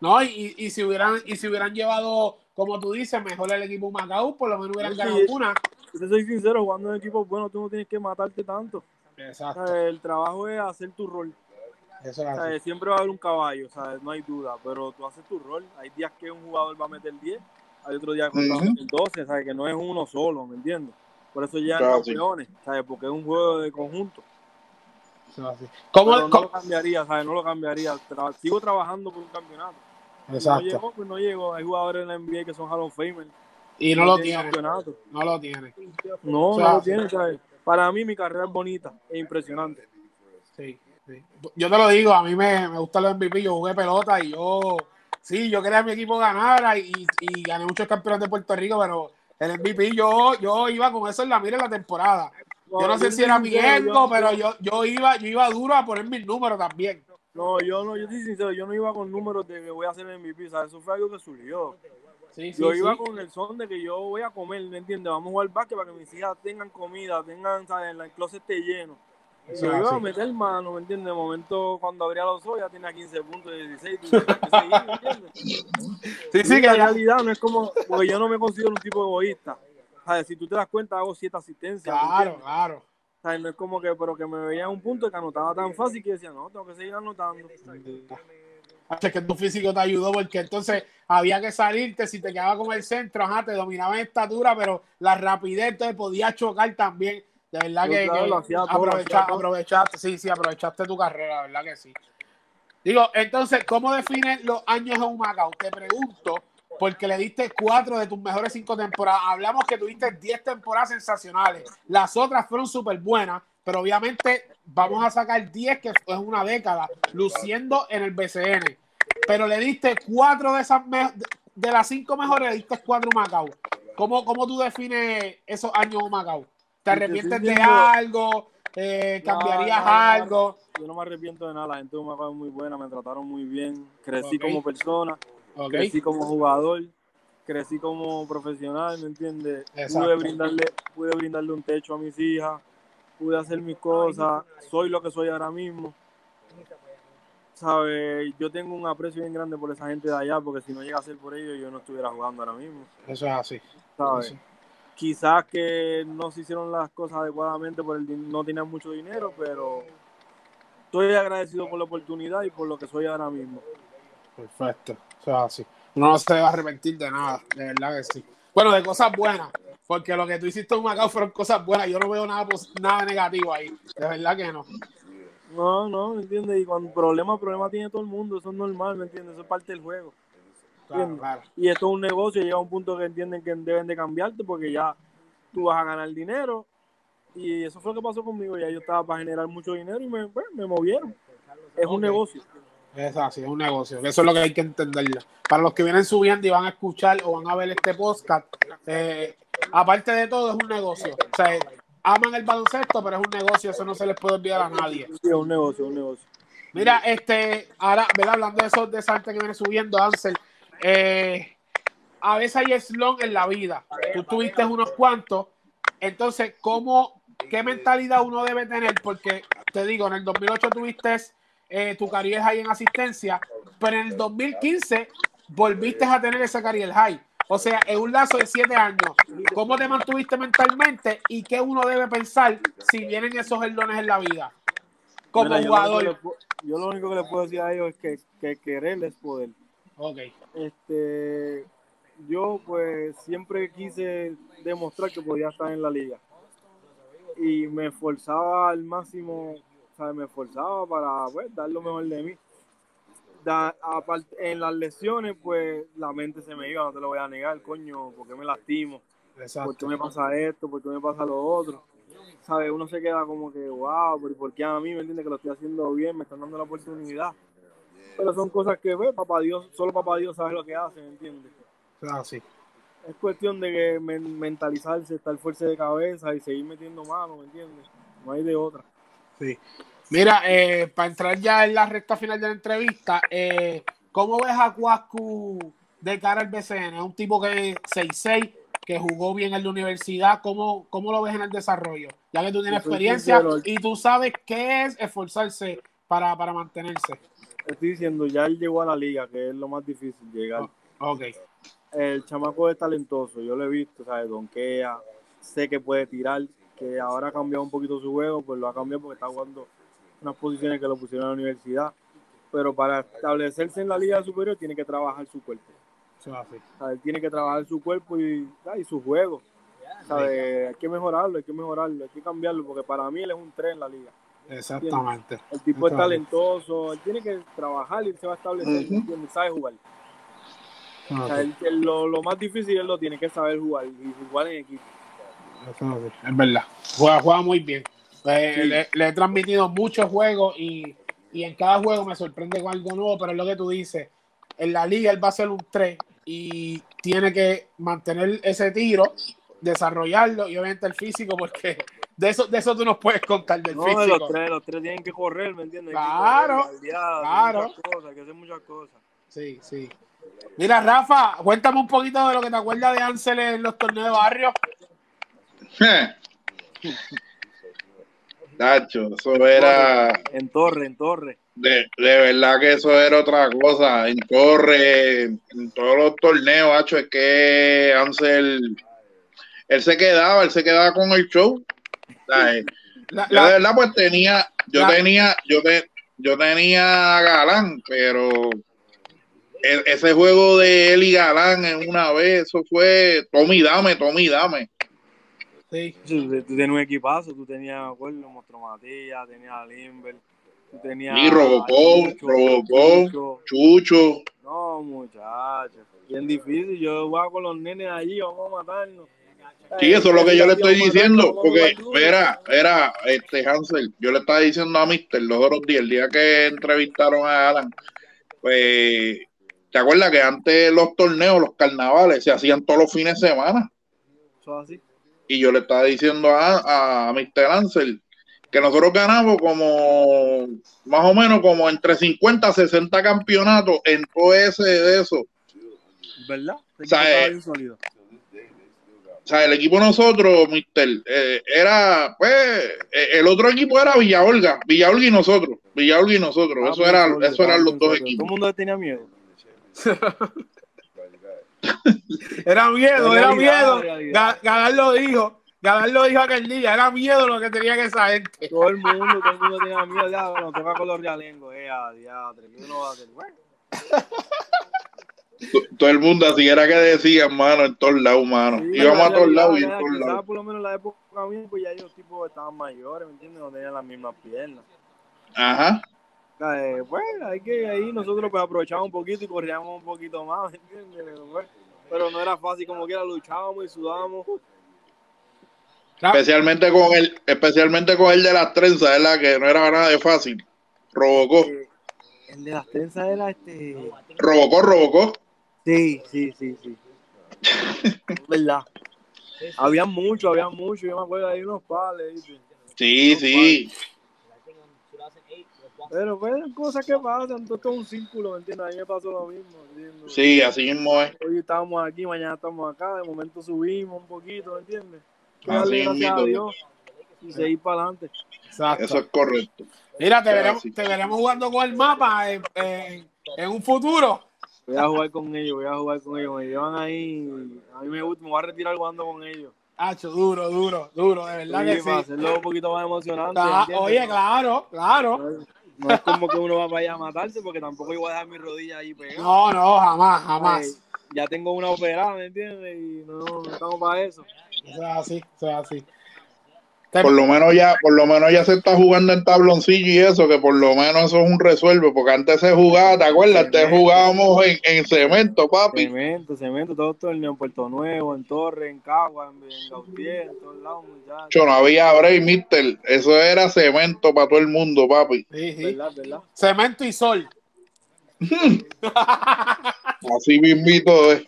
No, y, y, si hubieran, y si hubieran llevado, como tú dices, mejor el equipo Macao, por lo menos hubieran ganado una. Yo soy sincero, jugando en equipos bueno, tú no tienes que matarte tanto. Exacto. el trabajo es hacer tu rol. Eso es O sea, así. siempre va a haber un caballo, ¿sabes? no hay duda, pero tú haces tu rol. Hay días que un jugador va a meter 10, hay otros días que va a meter 12, ¿sabes? que no es uno solo, ¿me entiendes? Por eso llegan Claro, sí. campeones, ¿sabes? porque es un juego de conjunto. Eso es así. ¿Cómo, Pero no cómo- lo cambiaría, ¿sabes? No lo cambiaría. Tra- sigo trabajando por un campeonato. No Exacto. llegó, pues no llegó. Hay jugadores en la NBA que son Hall of Famer. Y no lo tienen tiene. No lo tiene. No, O sea, no lo tiene, ¿sabes? Para mí mi carrera es bonita e impresionante. Sí, sí. Yo te lo digo, a mí me, me gustan los MVP, yo jugué pelota y yo, sí, yo quería que mi equipo ganara y, y gané muchos campeonatos de Puerto Rico, pero el MVP yo, yo iba con eso en la mira en la temporada. Yo no sé si era mi ego, pero yo, yo iba, yo iba duro a poner mis números también. No, yo no, yo estoy sincero, yo no iba con números de que voy a hacer MVP, ¿sabes? Eso fue algo que surgió. Sí, yo iba con el son de que yo voy a comer, ¿me entiendes? Vamos a jugar básquet para que mis hijas tengan comida, tengan, ¿sabes? El closet esté lleno. Eso yo iba a meter mano, ¿me entiendes? De momento, cuando abría los ojos, ya tenía 15 puntos, 16, tú tenías que seguir, ¿me entiendes? Sí, sí, Sí, que la ya- realidad no es como, porque yo no me considero un tipo egoísta. ¿Sabes? Si tú te das cuenta, hago siete asistencias. ¿me Claro, claro. ¿Sabes? No es como que, pero que me veía en un punto que anotaba tan fácil que decía, no, tengo que seguir anotando. Es que tu físico te ayudó porque entonces había que salirte, si te quedaba con el centro, ajá, te dominaba en estatura, pero la rapidez te podía chocar también. De verdad Yo, que, claro, que lo hacía todo, lo aprovecha- hacía todo. aprovechaste, sí, sí, aprovechaste tu carrera, verdad que sí. Digo, entonces, ¿cómo defines los años en Humacao? Te pregunto, porque le diste cuatro de tus mejores cinco temporadas. Hablamos que tuviste diez temporadas sensacionales. Las otras fueron súper buenas, pero obviamente vamos a sacar 10, que es una década, luciendo en el BCN. Pero le diste cuatro de esas me- de las cinco mejores, le diste cuatro Macao. ¿Cómo, ¿Cómo tú defines esos años Macao? ¿Te arrepientes de algo? Eh, ¿Cambiarías no, no, algo? Yo no me arrepiento de nada, la gente de Humacao es muy buena, me trataron muy bien, crecí como persona, Crecí como jugador, crecí como profesional, ¿me entiendes? Pude brindarle, pude brindarle un techo a mis hijas, pude hacer mis cosas, soy lo que soy ahora mismo. ¿Sabes? Yo tengo un aprecio bien grande por esa gente de allá, porque si no llega a ser por ellos, yo no estuviera jugando ahora mismo. Eso es así. ¿sabes? Quizás que no se hicieron las cosas adecuadamente por el no tenían mucho dinero, pero estoy agradecido por la oportunidad y por lo que soy ahora mismo. Perfecto. Eso es así. Uno no se va a arrepentir de nada, de verdad que sí. Bueno, de cosas buenas, porque lo que tú hiciste en Macao fueron cosas buenas. Yo no veo nada, nada negativo ahí. De verdad que no. No, no, ¿me entiendes? Y cuando problema, problema tiene todo el mundo, eso es normal, ¿me entiendes? Eso es parte del juego. Claro. Y esto es un negocio, llega a un punto que entienden que deben de cambiarte porque ya tú vas a ganar dinero. Y eso fue lo que pasó conmigo, ya yo estaba para generar mucho dinero y me, pues, me movieron. Es un negocio. Es así, es un negocio. Eso es lo que hay que entenderlo. Para los que vienen subiendo y van a escuchar o van a ver este podcast, eh, aparte de todo, es un negocio. O sea, aman el baloncesto, pero es un negocio, eso no se les puede olvidar a nadie. Sí, es un negocio, un negocio. Mira, este, ahora, ¿verdad? Hablando de eso, de esa gente que viene subiendo, Ansel, eh, a veces hay slon en la vida. Tú tuviste unos cuantos. Entonces, ¿cómo, qué mentalidad uno debe tener? Porque te digo, en el 2008 tuviste eh, tu career high en asistencia, pero en el 2015 volviste a tener ese career high. O sea, en un lazo de siete años, ¿cómo te mantuviste mentalmente y qué uno debe pensar si vienen esos eslones en la vida? Como Mira, yo lo único jugador. le Yo lo único que le puedo decir a ellos es que, que querer es poder. Ok. Este, yo pues siempre quise demostrar que podía estar en la liga. Y me esforzaba al máximo, sea, me esforzaba para pues, dar lo mejor de mí. Da- aparte, en las lesiones, pues la mente se me iba, no te lo voy a negar, coño, ¿por qué me lastimo? ¿Por qué Exacto. me pasa esto? ¿Por qué me pasa lo otro? ¿Sabes? Uno se queda como que, wow, pero ¿por qué a mí me entiende que lo estoy haciendo bien? Me están dando la oportunidad. Pero son cosas que, ve, papá Dios, solo papá Dios sabe lo que hace, ¿me entiendes? Así. Es cuestión de que men- mentalizarse, estar fuerte de cabeza y seguir metiendo mano, ¿me entiendes? No hay de otra. Sí. Mira, eh, para entrar ya en la recta final de la entrevista, eh, ¿cómo ves a Cuascu de cara al BCN? Es un tipo que es 6'6", que jugó bien en la universidad. ¿Cómo, ¿Cómo lo ves en el desarrollo? Ya que tú tienes experiencia sincero. y tú sabes qué es esforzarse para, para mantenerse. Estoy diciendo, ya él llegó a la liga, que es lo más difícil, llegar. Ok, El chamaco es talentoso, yo lo he visto, ¿sabes? Donkea, sé que puede tirar, que ahora ha cambiado un poquito su juego, pues lo ha cambiado porque está jugando unas posiciones que lo pusieron en la universidad, pero para establecerse en la liga superior tiene que trabajar su cuerpo. Eso es así. O sea, él tiene que trabajar su cuerpo y, ah, y su juego. ¿Sabe? Hay que mejorarlo, hay que mejorarlo, hay que cambiarlo, porque para mí él es un tren en la liga. Exactamente. El tipo es talentoso, él tiene que trabajar y él se va a establecer. ¿entiendes? sabe jugar. O sea, Ok, él- él lo, lo más difícil él lo tiene que saber jugar y jugar en equipo. Es verdad. Juega, juega muy bien. Eh, Sí. le, le he transmitido muchos juegos y, y en cada juego me sorprende con algo nuevo, pero es lo que tú dices. En la liga él va a ser un 3 y tiene que mantener ese tiro, desarrollarlo y obviamente el físico, porque de eso, de eso tú nos puedes contar del No, físico. los tres, los tres tienen que correr, ¿me entiendes? Claro, correr, claro. muchas cosas, hay que hacer muchas cosas. Sí, sí. Mira, Rafa, cuéntame un poquito de lo que te acuerdas de Ansel en los torneos de barrio. Nacho, eso era. En torre, en torre. De, de verdad que eso era otra cosa. En Torre, en todos los torneos, hacho, es que Ansel, él se quedaba, él se quedaba con el show. La- Yo la- de verdad pues tenía, yo La- tenía, yo te, yo tenía a Galán, pero e- ese juego de él y Galán en una vez, eso fue Tommy dame, Tommy dame. Sí. Tú, tú tenías un equipazo, tú tenías, me acuerdo, Monstruo Matías, tenías a Limber, tú tenías Y Robocop, Robocop. Chucho. No, muchachos, bien difícil. Yo jugaba con los nenes allí, vamos a matarnos. Sí, eso es lo que yo le estoy diciendo, porque, jugar duro. mira, era, este Hansel, yo le estaba diciendo a Mister los otros días, el día que entrevistaron a Alan, pues, ¿te acuerdas que antes los torneos, los carnavales, se hacían todos los fines de semana? Eso es así. Y yo le estaba diciendo a, a Mr. Ansel que nosotros ganamos como, más o menos como entre 50 a 60 campeonatos en todo ese de eso. ¿Verdad? El O sea, estaba eh, bien sólido. O sea, el equipo de nosotros, Mister, eh, era, pues, eh, el otro equipo era Villa Olga, Villa Olga y nosotros, Villa Olga y nosotros, Estaba eso era, sólido, eso eran bien los dos sólido. equipos. Todo el mundo tenía miedo. Era miedo, era miedo. realidad. Ga- Galán lo dijo. Galán lo dijo aquel día. Era miedo lo que tenía que esa gente. Todo el mundo, todo el mundo tenía miedo. Ya, bueno, con los realengos. Eh, a diatre, ¿qué uno va a hacer? Bueno, T- Todo el mundo así era que decía, mano, en todos lados, mano. sí, Íbamos a la todos lados y en todos lados. por lo menos en la época mía, pues ya ellos tipos estaban mayores, ¿me entiendes? No tenían las mismas piernas. Ajá. Eh, bueno, hay que ahí nosotros pues aprovechábamos un poquito y corríamos un poquito más, ¿me entiendes? Pero, bueno, pero no era fácil como quiera, luchábamos y sudábamos. Especialmente con el, especialmente con el de las trenzas, ¿verdad? Que no era nada de fácil. Robocó, Eh, el de las trenzas era este... Robocó, Robocó. Sí, sí, sí, sí. ¿Verdad? Había mucho, había mucho. Yo me acuerdo de unos pales. ¿viste? Sí, sí. Pero pues cosas que pasan, todo esto es un círculo, ¿me entiendes? A mí me pasó lo mismo, ¿entiendes? Sí, así mismo es. Hoy estábamos aquí, mañana estamos acá, de momento subimos un poquito, ¿me entiendes? Así gracias a mismo. Dios y seguir para adelante. Exacto. Eso es correcto. Mira, te veremos, te veremos jugando con el mapa en, en- en un futuro. Voy a jugar con ellos, voy a jugar con ellos. Me llevan ahí, a mí me gusta, me voy a retirar jugando con ellos. Hacho, duro, duro, duro, de verdad Sí, que sí. hacerlo un poquito más emocionante. Oye, claro, claro. No es- como que uno va para allá a matarse, porque tampoco voy a dejar mi rodilla ahí pegada. No, no, jamás, Ay, jamás. ya tengo una operada, ¿me entiendes? Y no, no estamos para eso. Eso es así, eso es así. Por lo menos ya, por lo menos ya se está jugando en tabloncillo y eso, que por lo menos eso es un resuelve, porque antes se jugaba, ¿te acuerdas? Antes jugábamos en, en cemento, papi. Cemento, cemento, todos los torneos en Puerto Nuevo, en Torre, en Cagua, en, en Gautier, en todos lados, muchachos. Yo no había break, mister. Eso era cemento para todo el mundo, papi. Sí, sí. ¿Verdad, verdad? Cemento y sol. Así mismito es.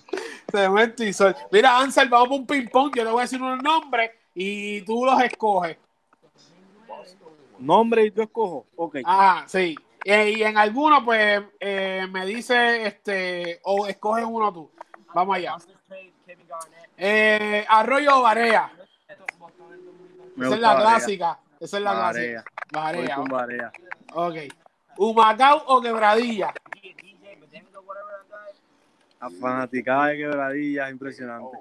Cemento y sol. Mira, Ansel, vamos por un ping-pong. Yo te voy a decir unos nombres y tú los escoges. Nombre y tú escojo. Ok. Ah, sí. Eh, y en alguno, pues, eh, me dice, este, o escoges uno tú. Vamos allá. Eh, Arroyo o Barea. Esa es la Barea. clásica. Esa es la Barea. clásica. Barea. Ok. Humacao o Quebradilla. La fanaticada de quebradilla es impresionante.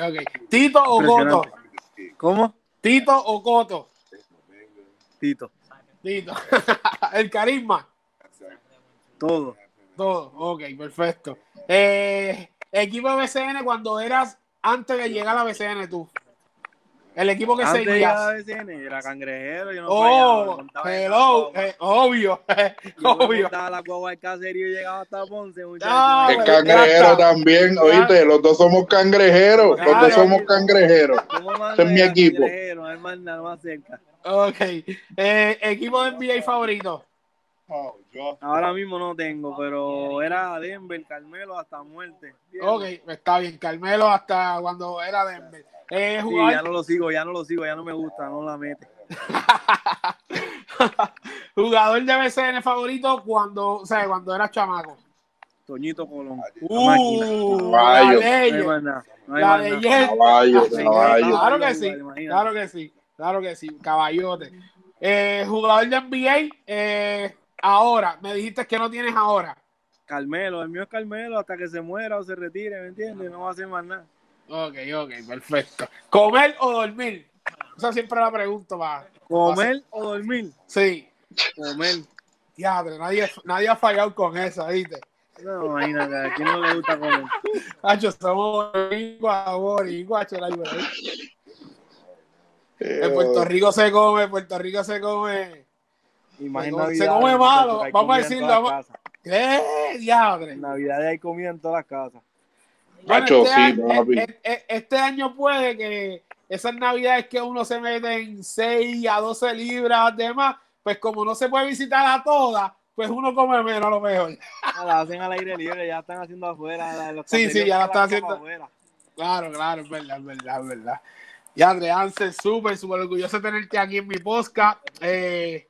Ok. Tito o Coto. ¿Cómo? Tito o Coto. Tito. Tito. el carisma. Todo. Todo. Ok, perfecto. Eh, equipo de BCN cuando eras antes de llegar a BCN tú. El equipo que Antes de seguías. llegar a BCN, era cangrejero. Yo no Oh, me hello, eh, obvio. Yo me obvio. montaba la guagua al caserío y llegaba hasta Ponce. Ah, bueno, cangrejero también, oíste, los dos somos cangrejeros, los Claro. dos somos cangrejeros. ¿Cómo más Ese es mi equipo. cangrejero? No hay más nada más cerca. Ok. Eh, equipo de NBA favorito. Ahora mismo no tengo, pero era Denver, Carmelo hasta muerte. Ok, está bien. Carmelo hasta cuando era Denver. Eh, Sí, jugador, ya no lo sigo, ya no lo sigo, ya no me gusta, no la mete. jugador de BCN favorito cuando, o sea, cuando era chamaco. Toñito Colón. Uh, Caballo. la No. No La leyenda. Caballo, La caballo. Claro que sí, claro que sí, claro que sí, caballote. Eh, jugador de NBA, eh, ahora, me dijiste que no tienes ahora. Carmelo, el mío es Carmelo hasta que se muera o se retire, ¿me entiendes? No va a hacer más nada. Ok, ok, perfecto. ¿Comer o dormir? Esa siempre la pregunto, va. ¿Comer o dormir? Sí. Comer. Diadre, nadie, nadie ha fallado con esa, ¿viste? No, imagínate, ¿a quién no le gusta comer? Hacho, boricuas, chelay, bro. En Puerto Rico se come, Puerto Rico se come. En Se come malo, vamos a en decirlo. ¿Qué? En Navidad hay comida en todas las casas. Bueno, Macho, este, sí, año, papi. e- e- este año puede que esas navidades que uno se mete en 6 a 12 libras, demás, pues como no se puede visitar a todas, pues uno come menos a lo mejor. Ah, La hacen al aire libre, ya están haciendo afuera. los Sí, sí, ya la están haciendo. afuera. Claro, claro, es verdad, es verdad, es verdad. Y André Ansel, súper, súper orgulloso de tenerte aquí en mi podcast. Eh,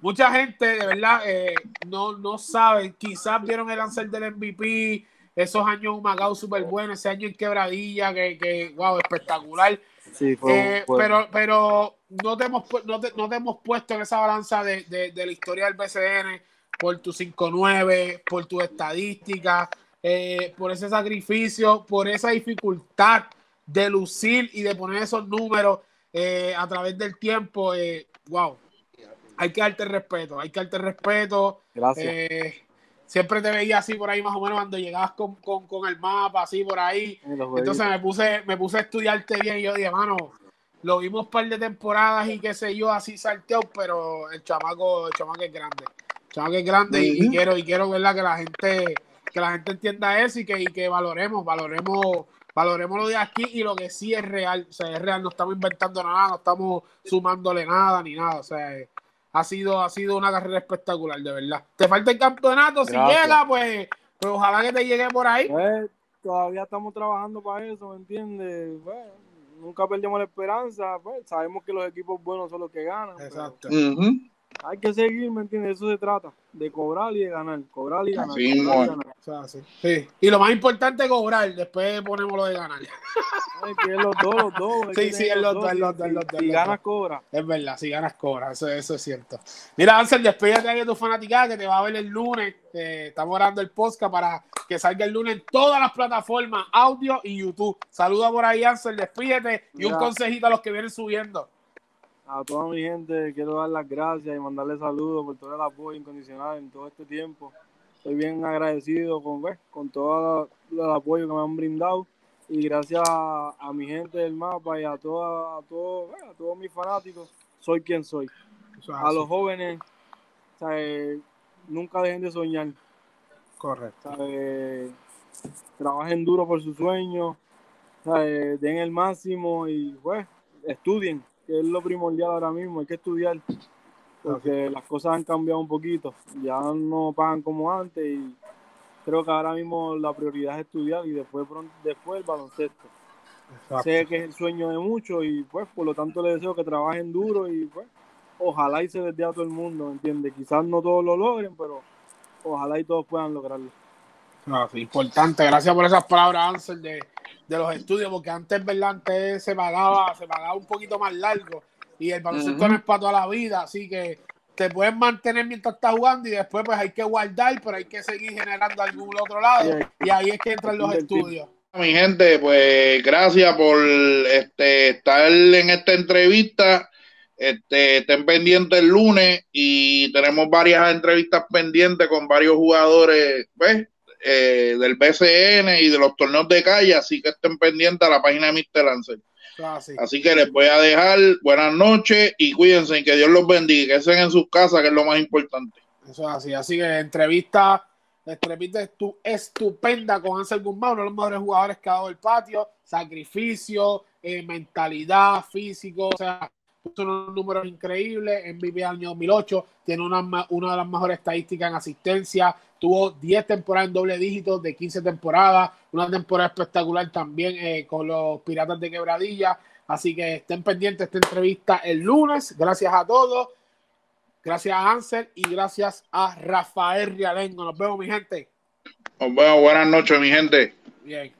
mucha gente, de verdad, eh, no, no sabe, quizás vieron el Ansel del MVP, esos años en Macao súper buenos, ese año en Quebradilla, que, que wow, espectacular. Sí, fue, Eh, fue- pero pero no, te hemos, no, te, no te hemos puesto en esa balanza de, de- de la historia del BCN por tu 5-9, por tu estadística, eh, por ese sacrificio, por esa dificultad de lucir y de poner esos números eh, a través del tiempo. eh, wow, hay que darte respeto, hay que darte respeto. Gracias. Siempre te veía así por ahí más o menos cuando llegabas con, con, con el mapa, así por ahí. Entonces me puse, me puse a estudiarte bien y yo dije, mano, lo vimos un par de temporadas y qué sé yo, así salteo, pero el chamaco, el chamaco es grande. El chamaco es grande y, quiero, y quiero ¿verdad? que la gente, que la gente entienda eso y que, y que valoremos, valoremos, valoremos lo de aquí y lo que sí es real. O sea, es real, no estamos inventando nada, no estamos sumándole nada ni nada. O sea, ha sido, ha sido una carrera espectacular, de verdad. Te falta el campeonato, si Gracias. llega, pues, pues ojalá que te llegue por ahí. Pues, todavía estamos trabajando para eso, ¿me entiendes? Bueno, nunca perdemos la esperanza. Pues, sabemos que los equipos buenos son los que ganan. pero Exacto. Hay que seguir, ¿me entiendes? De eso se trata, de cobrar y de ganar. Cobrar y ganar. Así cobrar y es. ganar. O sea, sí. Sí. Y lo más importante es cobrar, después ponemos lo de ganar. Hay que es los dos, los dos. Sí, sí, es los dos, es los dos, Si- es los dos, Si es los ganas, cobra. Es verdad, si ganas cobras, eso, eso es cierto. Mira, Ansel, despídete de tu fanaticada que te va a ver el lunes. Eh, estamos grabando el podcast para que salga el lunes en todas las plataformas, audio y YouTube. Saluda por ahí, Ansel, despídete y un Mira. consejito a los que vienen subiendo. A toda mi gente quiero dar las gracias y mandarle saludos por todo el apoyo incondicional en todo este tiempo. Estoy bien agradecido con, pues, con todo el apoyo que me han brindado y gracias a, a mi gente del mapa y a, toda, a, todo, bueno, a todos mis fanáticos, soy quien soy. Es A los jóvenes, ¿sabes? nunca dejen de soñar. Correcto. ¿sabes? Trabajen duro por sus sueños, ¿sabes? den el máximo y pues estudien, que es lo primordial ahora mismo, hay que estudiar, porque las cosas han cambiado un poquito, ya no pagan como antes y creo que ahora mismo la prioridad es estudiar y después, después el baloncesto. Sé que es el sueño de muchos y pues por lo tanto les deseo que trabajen duro y pues ojalá y se les dé a todo el mundo, ¿entiendes? Quizás no todos lo logren, pero ojalá y todos puedan lograrlo. Ah, sí, importante, gracias por esas palabras, Ansel, de, de los estudios, porque antes, ¿verdad? Antes se pagaba, se pagaba un poquito más largo y el baloncesto Ujú. no es para toda la vida, así que te puedes mantener mientras estás jugando y después pues hay que guardar, pero hay que seguir generando algún otro lado y ahí es que entran los estudios. Mi gente, pues gracias por este, estar en esta entrevista. Este, estén pendientes el lunes y tenemos varias entrevistas pendientes con varios jugadores ¿ves? Eh, del BCN y de los torneos de calle, así que estén pendientes a la página de Mr. Lancer. Ah, sí. Así que les voy a dejar buenas noches y cuídense, que Dios los bendiga, que estén en sus casas, que es lo más importante. Eso es así. Así que entrevista, entrevista estu- estupenda con Ansel Guzmán, uno de los mejores jugadores que ha dado el patio. Sacrificio, eh, mentalidad, físico, o sea, puso unos números increíbles. MVP año 2008, tiene una, una de las mejores estadísticas en asistencia. Tuvo 10 temporadas en doble dígito de 15 temporadas, una temporada espectacular también eh, con los Piratas de Quebradilla. Así que estén pendientes de esta entrevista el lunes. Gracias a todos. Gracias a Ansel y gracias a Rafael Rialengo. Nos vemos, mi gente. Nos vemos, buenas noches, mi gente. Bien.